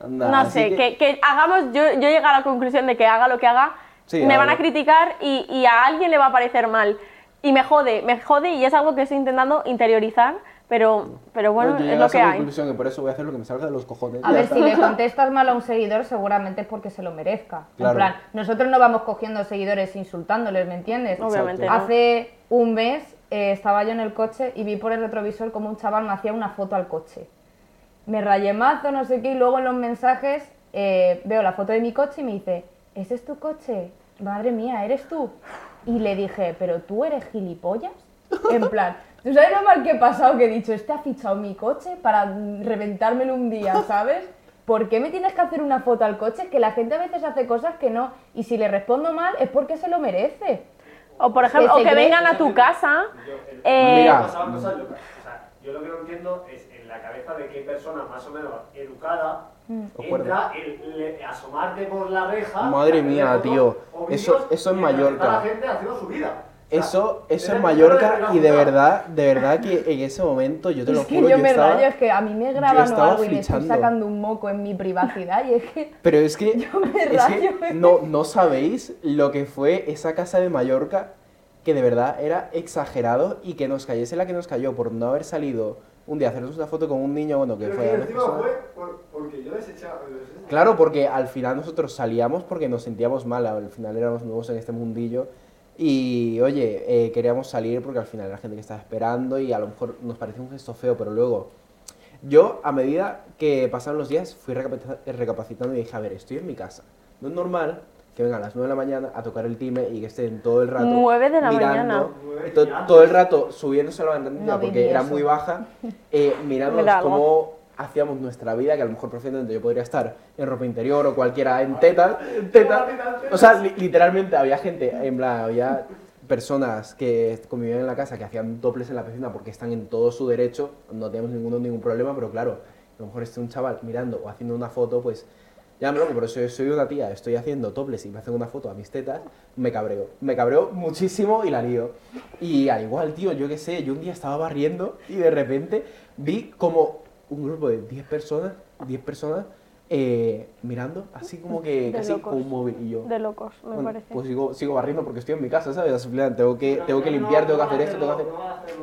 no sé, que... hagamos, yo, yo llegué a la conclusión de que haga lo que haga, me van a criticar y, a alguien le va a parecer mal. Y me jode, me jode y es algo que estoy intentando interiorizar, pero, pero bueno, es lo que hay. conclusión que por eso voy a hacer lo que me salga de los cojones. A ver, si le contestas mal a un seguidor, seguramente es porque se lo merezca. En plan, nosotros no vamos cogiendo seguidores insultándoles, ¿me entiendes? Obviamente. Hace un mes eh, estaba yo en el coche y vi por el retrovisor como un chaval me hacía una foto al coche me rayé mazo, no sé qué, y luego en los mensajes eh, veo la foto de mi coche y me dice, ¿ese es tu coche? Madre mía, ¿eres tú? Y le dije, ¿pero tú eres gilipollas? En plan, ¿tú sabes lo mal que he pasado que he dicho, este ha fichado mi coche para reventármelo un día, ¿sabes? ¿Por qué me tienes que hacer una foto al coche? Que la gente a veces hace cosas que no, y si le respondo mal es porque se lo merece. O por ejemplo, que o que vengan a tu casa. Eh... Mira. yo lo que no entiendo es la cabeza de qué persona más o menos educada. Entra el, asomarte por la reja. Madre mía, tío. Eso, eso es Mallorca. La gente haciendo su vida. eso, eso es Mallorca y de verdad, de verdad que en ese momento yo te lo es que yo, me rayo, es que a mí me graban o algo y me estoy sacando un moco en mi privacidad y es que Pero es que, [laughs] yo me rayo, no, no sabéis lo que fue esa casa de Mallorca que de verdad era exagerado y que nos cayese la que nos cayó por no haber salido un día hacernos una foto con un niño, bueno, que fue... encima fue porque yo desechaba... Claro, porque al final nosotros salíamos porque nos sentíamos mal, al final éramos nuevos en este mundillo y, oye, eh, queríamos salir porque al final era gente que estaba esperando y a lo mejor nos parecía un gesto feo, pero luego... Yo, a medida que pasaron los días, fui recapacitando y dije, a ver, estoy en mi casa. No es normal que vengan a las 9 de la mañana a tocar el time y que estén todo el rato 9 de la mañana. Todo el rato subiéndose a la ventanilla porque era muy baja eh, mirando cómo hacíamos nuestra vida que a lo mejor perfectamente yo podría estar en ropa interior o cualquiera en teta, teta. o sea literalmente había gente en plan había personas que convivían en la casa que hacían toples en la piscina porque están en todo su derecho no teníamos ninguno ningún problema pero claro a lo mejor esté un chaval mirando o haciendo una foto pues ya me loco, pero si soy una tía, estoy haciendo toples y me hacen una foto a mis tetas, me cabreo. Me cabreo muchísimo y la lío. Y al igual, tío, yo qué sé, yo un día estaba barriendo y de repente vi como un grupo de 10 personas, 10 personas, eh, mirando, así como que casi con un móvil y yo. De locos, me parece. Pues sigo, sigo barriendo porque estoy en mi casa, ¿sabes? Tengo que, tengo que limpiar, tengo que hacer esto, tengo que hacer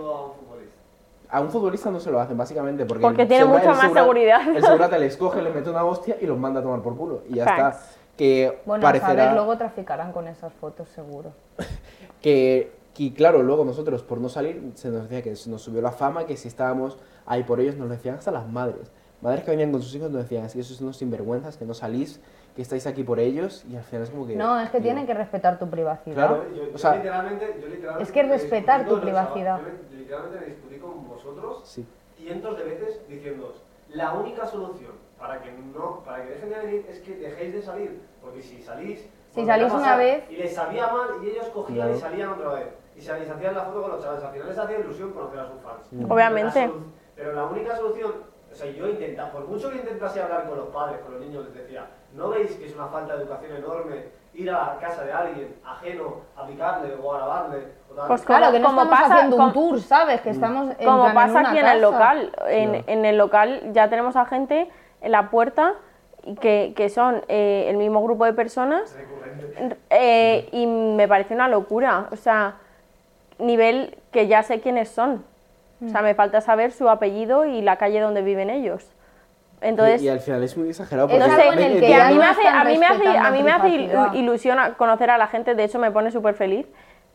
a un futbolista no se lo hacen, básicamente, porque, porque tiene mucha más seguridad. El segurata les coge, le mete una hostia y los manda a tomar por culo. Y ya está. Que bueno, parecerá... luego traficarán con esas fotos, seguro. [laughs] que Y claro, luego nosotros por no salir se nos decía que se nos subió la fama, que si estábamos ahí por ellos nos lo decían hasta las madres. Madres que venían con sus hijos nos decían, así esos son unos sinvergüenzas, que no salís, que estáis aquí por ellos y al final es como que... No, es que tienen que respetar tu privacidad. Claro, yo, o sea, literalmente, yo literalmente... Es que respetar tu privacidad. Yo literalmente me discutí con vosotros cientos de veces diciendo la única solución para que no para que dejen de venir es que dejéis de salir, porque si salís... Si salís una vez... Y les sabía mal y ellos cogían y salían otra vez. Y se hacían la foto con los chavales. Al final les hacía ilusión conocer a sus fans. Obviamente. Pero la única solución o sea, yo intentaba, por mucho que intentase hablar con los padres, con los niños, les decía, ¿no veis que es una falta de educación enorme ir a la casa de alguien ajeno a picarle o a grabarle? Pues claro, que no como estamos pasa, haciendo un tour, ¿sabes? Que estamos en Como pasa aquí en el local. En, en, el local ya tenemos a gente en la puerta que, que son eh, el mismo grupo de personas eh, y me parece una locura. O sea, nivel que ya sé quiénes son. O sea, me falta saber su apellido y la calle donde viven ellos. Entonces, y, al final es muy exagerado porque a mí me hace, a mí me hace, a mí me hace ilusión conocer a la gente, de hecho me pone súper feliz,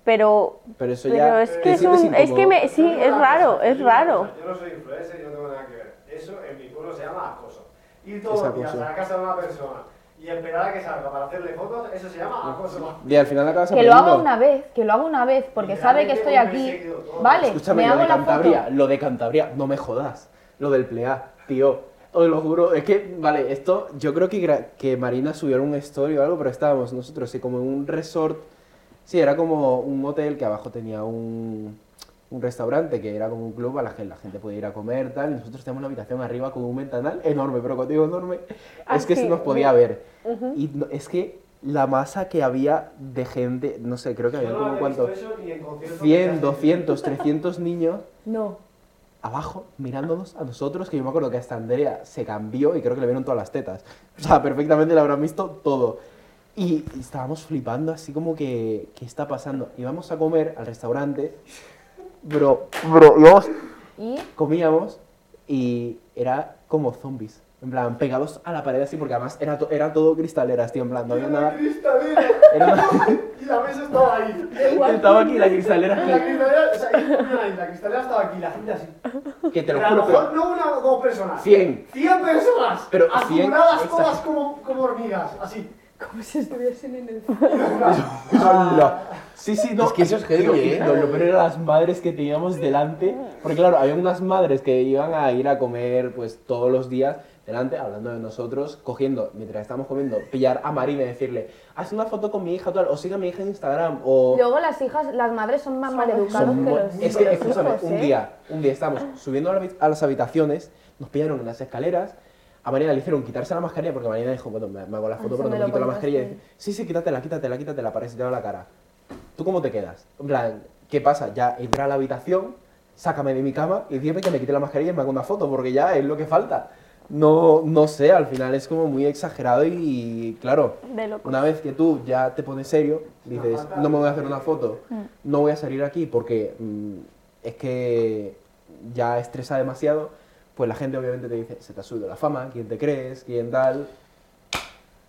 pero, pero, eso ya es que es, un, es que me, sí, es raro, es raro. Yo no soy influencer y no tengo nada que ver. Eso en mi pueblo se llama acoso. Ir todos los días a la casa de una persona y esperar a que salga para hacerle fotos, eso se llama acoso. Y al final acabas Que lo haga una vez, que lo haga una vez, porque sabe que estoy aquí. Vale, Escúchame, me lo hago de la Cantabria, foto. lo de Cantabria, no me jodas. Lo del plea, tío. Os lo juro, es que, vale, esto, yo creo que, que Marina subió un story o algo, pero estábamos nosotros, sí, como en un resort, sí, era como un hotel que abajo tenía un, un restaurante que era como un club a la que la gente podía ir a comer, tal, y nosotros teníamos una habitación arriba con un ventanal [laughs] enorme, pero cuando digo enorme, es que se nos podía ver. Y es que la masa que había de gente, no sé, creo que había como cuánto, 100, 200, 300 niños. No. Abajo, mirándonos a nosotros, que yo me acuerdo que hasta Andrea se cambió y creo que le vieron todas las tetas. O sea, perfectamente le habrán visto todo. Y estábamos flipando así como que, ¿qué está pasando? Íbamos a comer al restaurante Bro, bro, íbamos, ¿Y? comíamos y era como zombies. En plan, pegados a la pared así, porque además era, to- era todo cristaleras, tío. En plan, no había nada. [laughs] Era una- y la mesa estaba ahí. Estaba aquí la cristalera. La cristalera, o sea, la cristalera estaba aquí, la gente así. Que te lo Pero a juro, lo mejor pero. no una o dos personas. 100. 100 personas. Pero 100, acumuladas todas como, como hormigas, así. Como si estuviesen en el... Sí, sí, no. Es que eso es heavy, lo- ¿eh? Lo, lo peor eran las madres que teníamos delante. Porque, claro, había unas madres que iban a ir a comer, pues, todos los días delante, hablando de nosotros, cogiendo, mientras estábamos comiendo, pillar a Marina y decirle, haz una foto con mi hija, tal, o siga a mi hija en Instagram, o. Luego las hijas, las madres son más Son que los, es que escúchame, hijos, un ¿eh? día, un día estábamos subiendo a, las habitaciones, nos pillaron en las escaleras, a Marina le hicieron quitarse la mascarilla porque Marina dijo, bueno, me, me hago la foto, pero no me quito la mascarilla. Y dice, sí, sí, quítatela, quítatela, quítatela para que se te vea la cara. ¿Tú cómo te quedas? En plan, ¿qué pasa? Ya entra a la habitación, sácame de mi cama y dime que me quite la mascarilla y me hago una foto porque ya es lo que falta. No, no sé, al final es como muy exagerado y, claro, De locos. una vez que tú ya te pones serio, dices, no me voy a hacer una foto, no voy a salir aquí porque mm, es que ya estresa demasiado, pues la gente obviamente te dice, se te ha subido la fama, quién te crees, quién tal.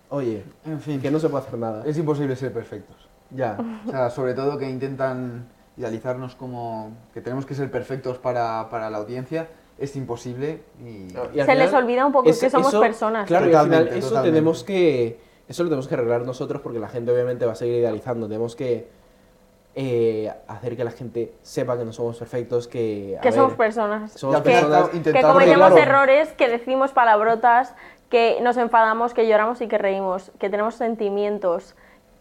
Oye, En fin, que no se puede hacer nada. es imposible ser perfectos. Ya. O sea, sobre todo que intentan idealizarnos como que tenemos que ser perfectos para, para la audiencia, es imposible y... Y al Se les olvida un poco que somos personas. Claro, y al final eso totalmente. tenemos que eso lo tenemos que arreglar nosotros porque la gente obviamente va a seguir idealizando. Tenemos que eh, hacer que la gente sepa que no somos perfectos, que a que ver, somos personas. somos que, personas. que cometemos claro. errores, que decimos palabrotas, que nos enfadamos, que lloramos y que reímos, que tenemos sentimientos.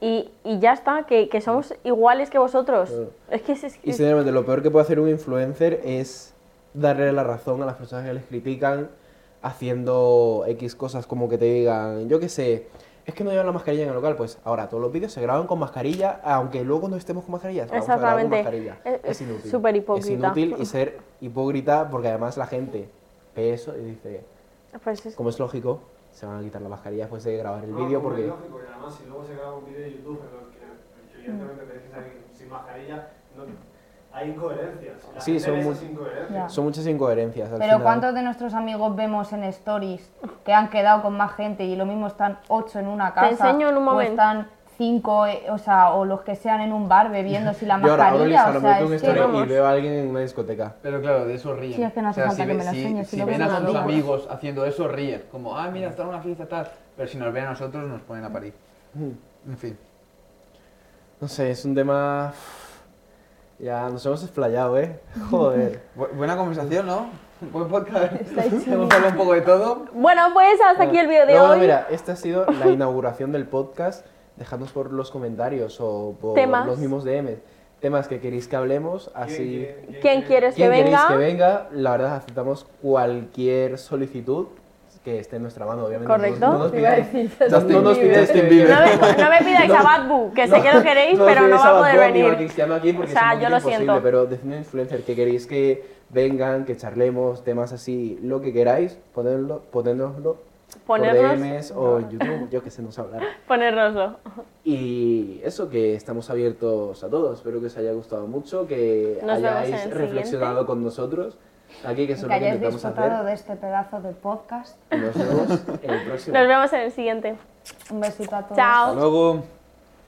Y, y ya está, que, que somos iguales que vosotros. Claro. Es que es, es Y sinceramente lo peor que puede hacer un influencer es darle la razón a las personas que les critican haciendo X cosas como que te digan, yo qué sé, es que no llevan la mascarilla en el local, pues ahora todos los vídeos se graban con mascarilla, aunque luego no estemos con mascarilla, vamos a grabar con mascarilla. Es- Es, es inútil. súper hipócrita. Es inútil y [laughs] ser hipócrita porque además la gente ve eso y dice, pues es- como es lógico, se van a quitar la mascarilla después de grabar el No, vídeo porque... es lógico, y además si luego se graba un vídeo de YouTube en el que, que evidentemente te dices ahí sin mascarilla, no- hay incoherencias. La Sí, gente son ve esas incoherencias. Son muchas incoherencias. al Pero final. ¿cuántos de nuestros amigos vemos en stories que han quedado con más gente y lo mismo están ocho en una casa? enseño en un O momento. están cinco, eh, o sea, o los que sean en un bar bebiendo [laughs] sin la mascarilla. o sea, es que, y veo a alguien en una discoteca. Pero claro, de eso ríen. Sí, es que no hace falta que me lo enseñes. Si, ven a sus amigos haciendo eso, ríen. Como, ah, mira, está en una fiesta tal. Pero si nos ven a nosotros, nos ponen a parir. Hmm. En fin. No sé, es un tema... Ya nos hemos explayado, ¿eh? [laughs] Joder. buena conversación, ¿no? Buen podcast. [laughs] Hemos hablado un poco de todo. Bueno, pues hasta aquí el vídeo de hoy. mira, esta ha sido la inauguración del podcast dejadnos por los comentarios o por los mismos DMs temas que queréis que hablemos, así... ¿Quién, quieres que venga? que venga? La verdad, aceptamos cualquier solicitud que esté en nuestra mano, obviamente. Correcto. No, nos pidáis, no, nos pidáis no, me, no me pidáis a Badbu, que sé que lo queréis, pero no va a poder venir. Aquí porque o sea, yo lo siento. Pero decidme influencer que queréis que vengan, que charlemos, temas así, lo que queráis, ponedlo, ponednoslo Ponernos... o YouTube, yo que sé, nos hablar. [laughs] Ponernoslo. Y eso, que estamos abiertos a todos. Espero que os haya gustado mucho, que hayáis reflexionado con nosotros. Aquí, que, que hayáis disfrutado de este pedazo de podcast. Nos vemos en el próximo. Nos vemos en el siguiente. Un besito a todos. Chao. Hasta luego.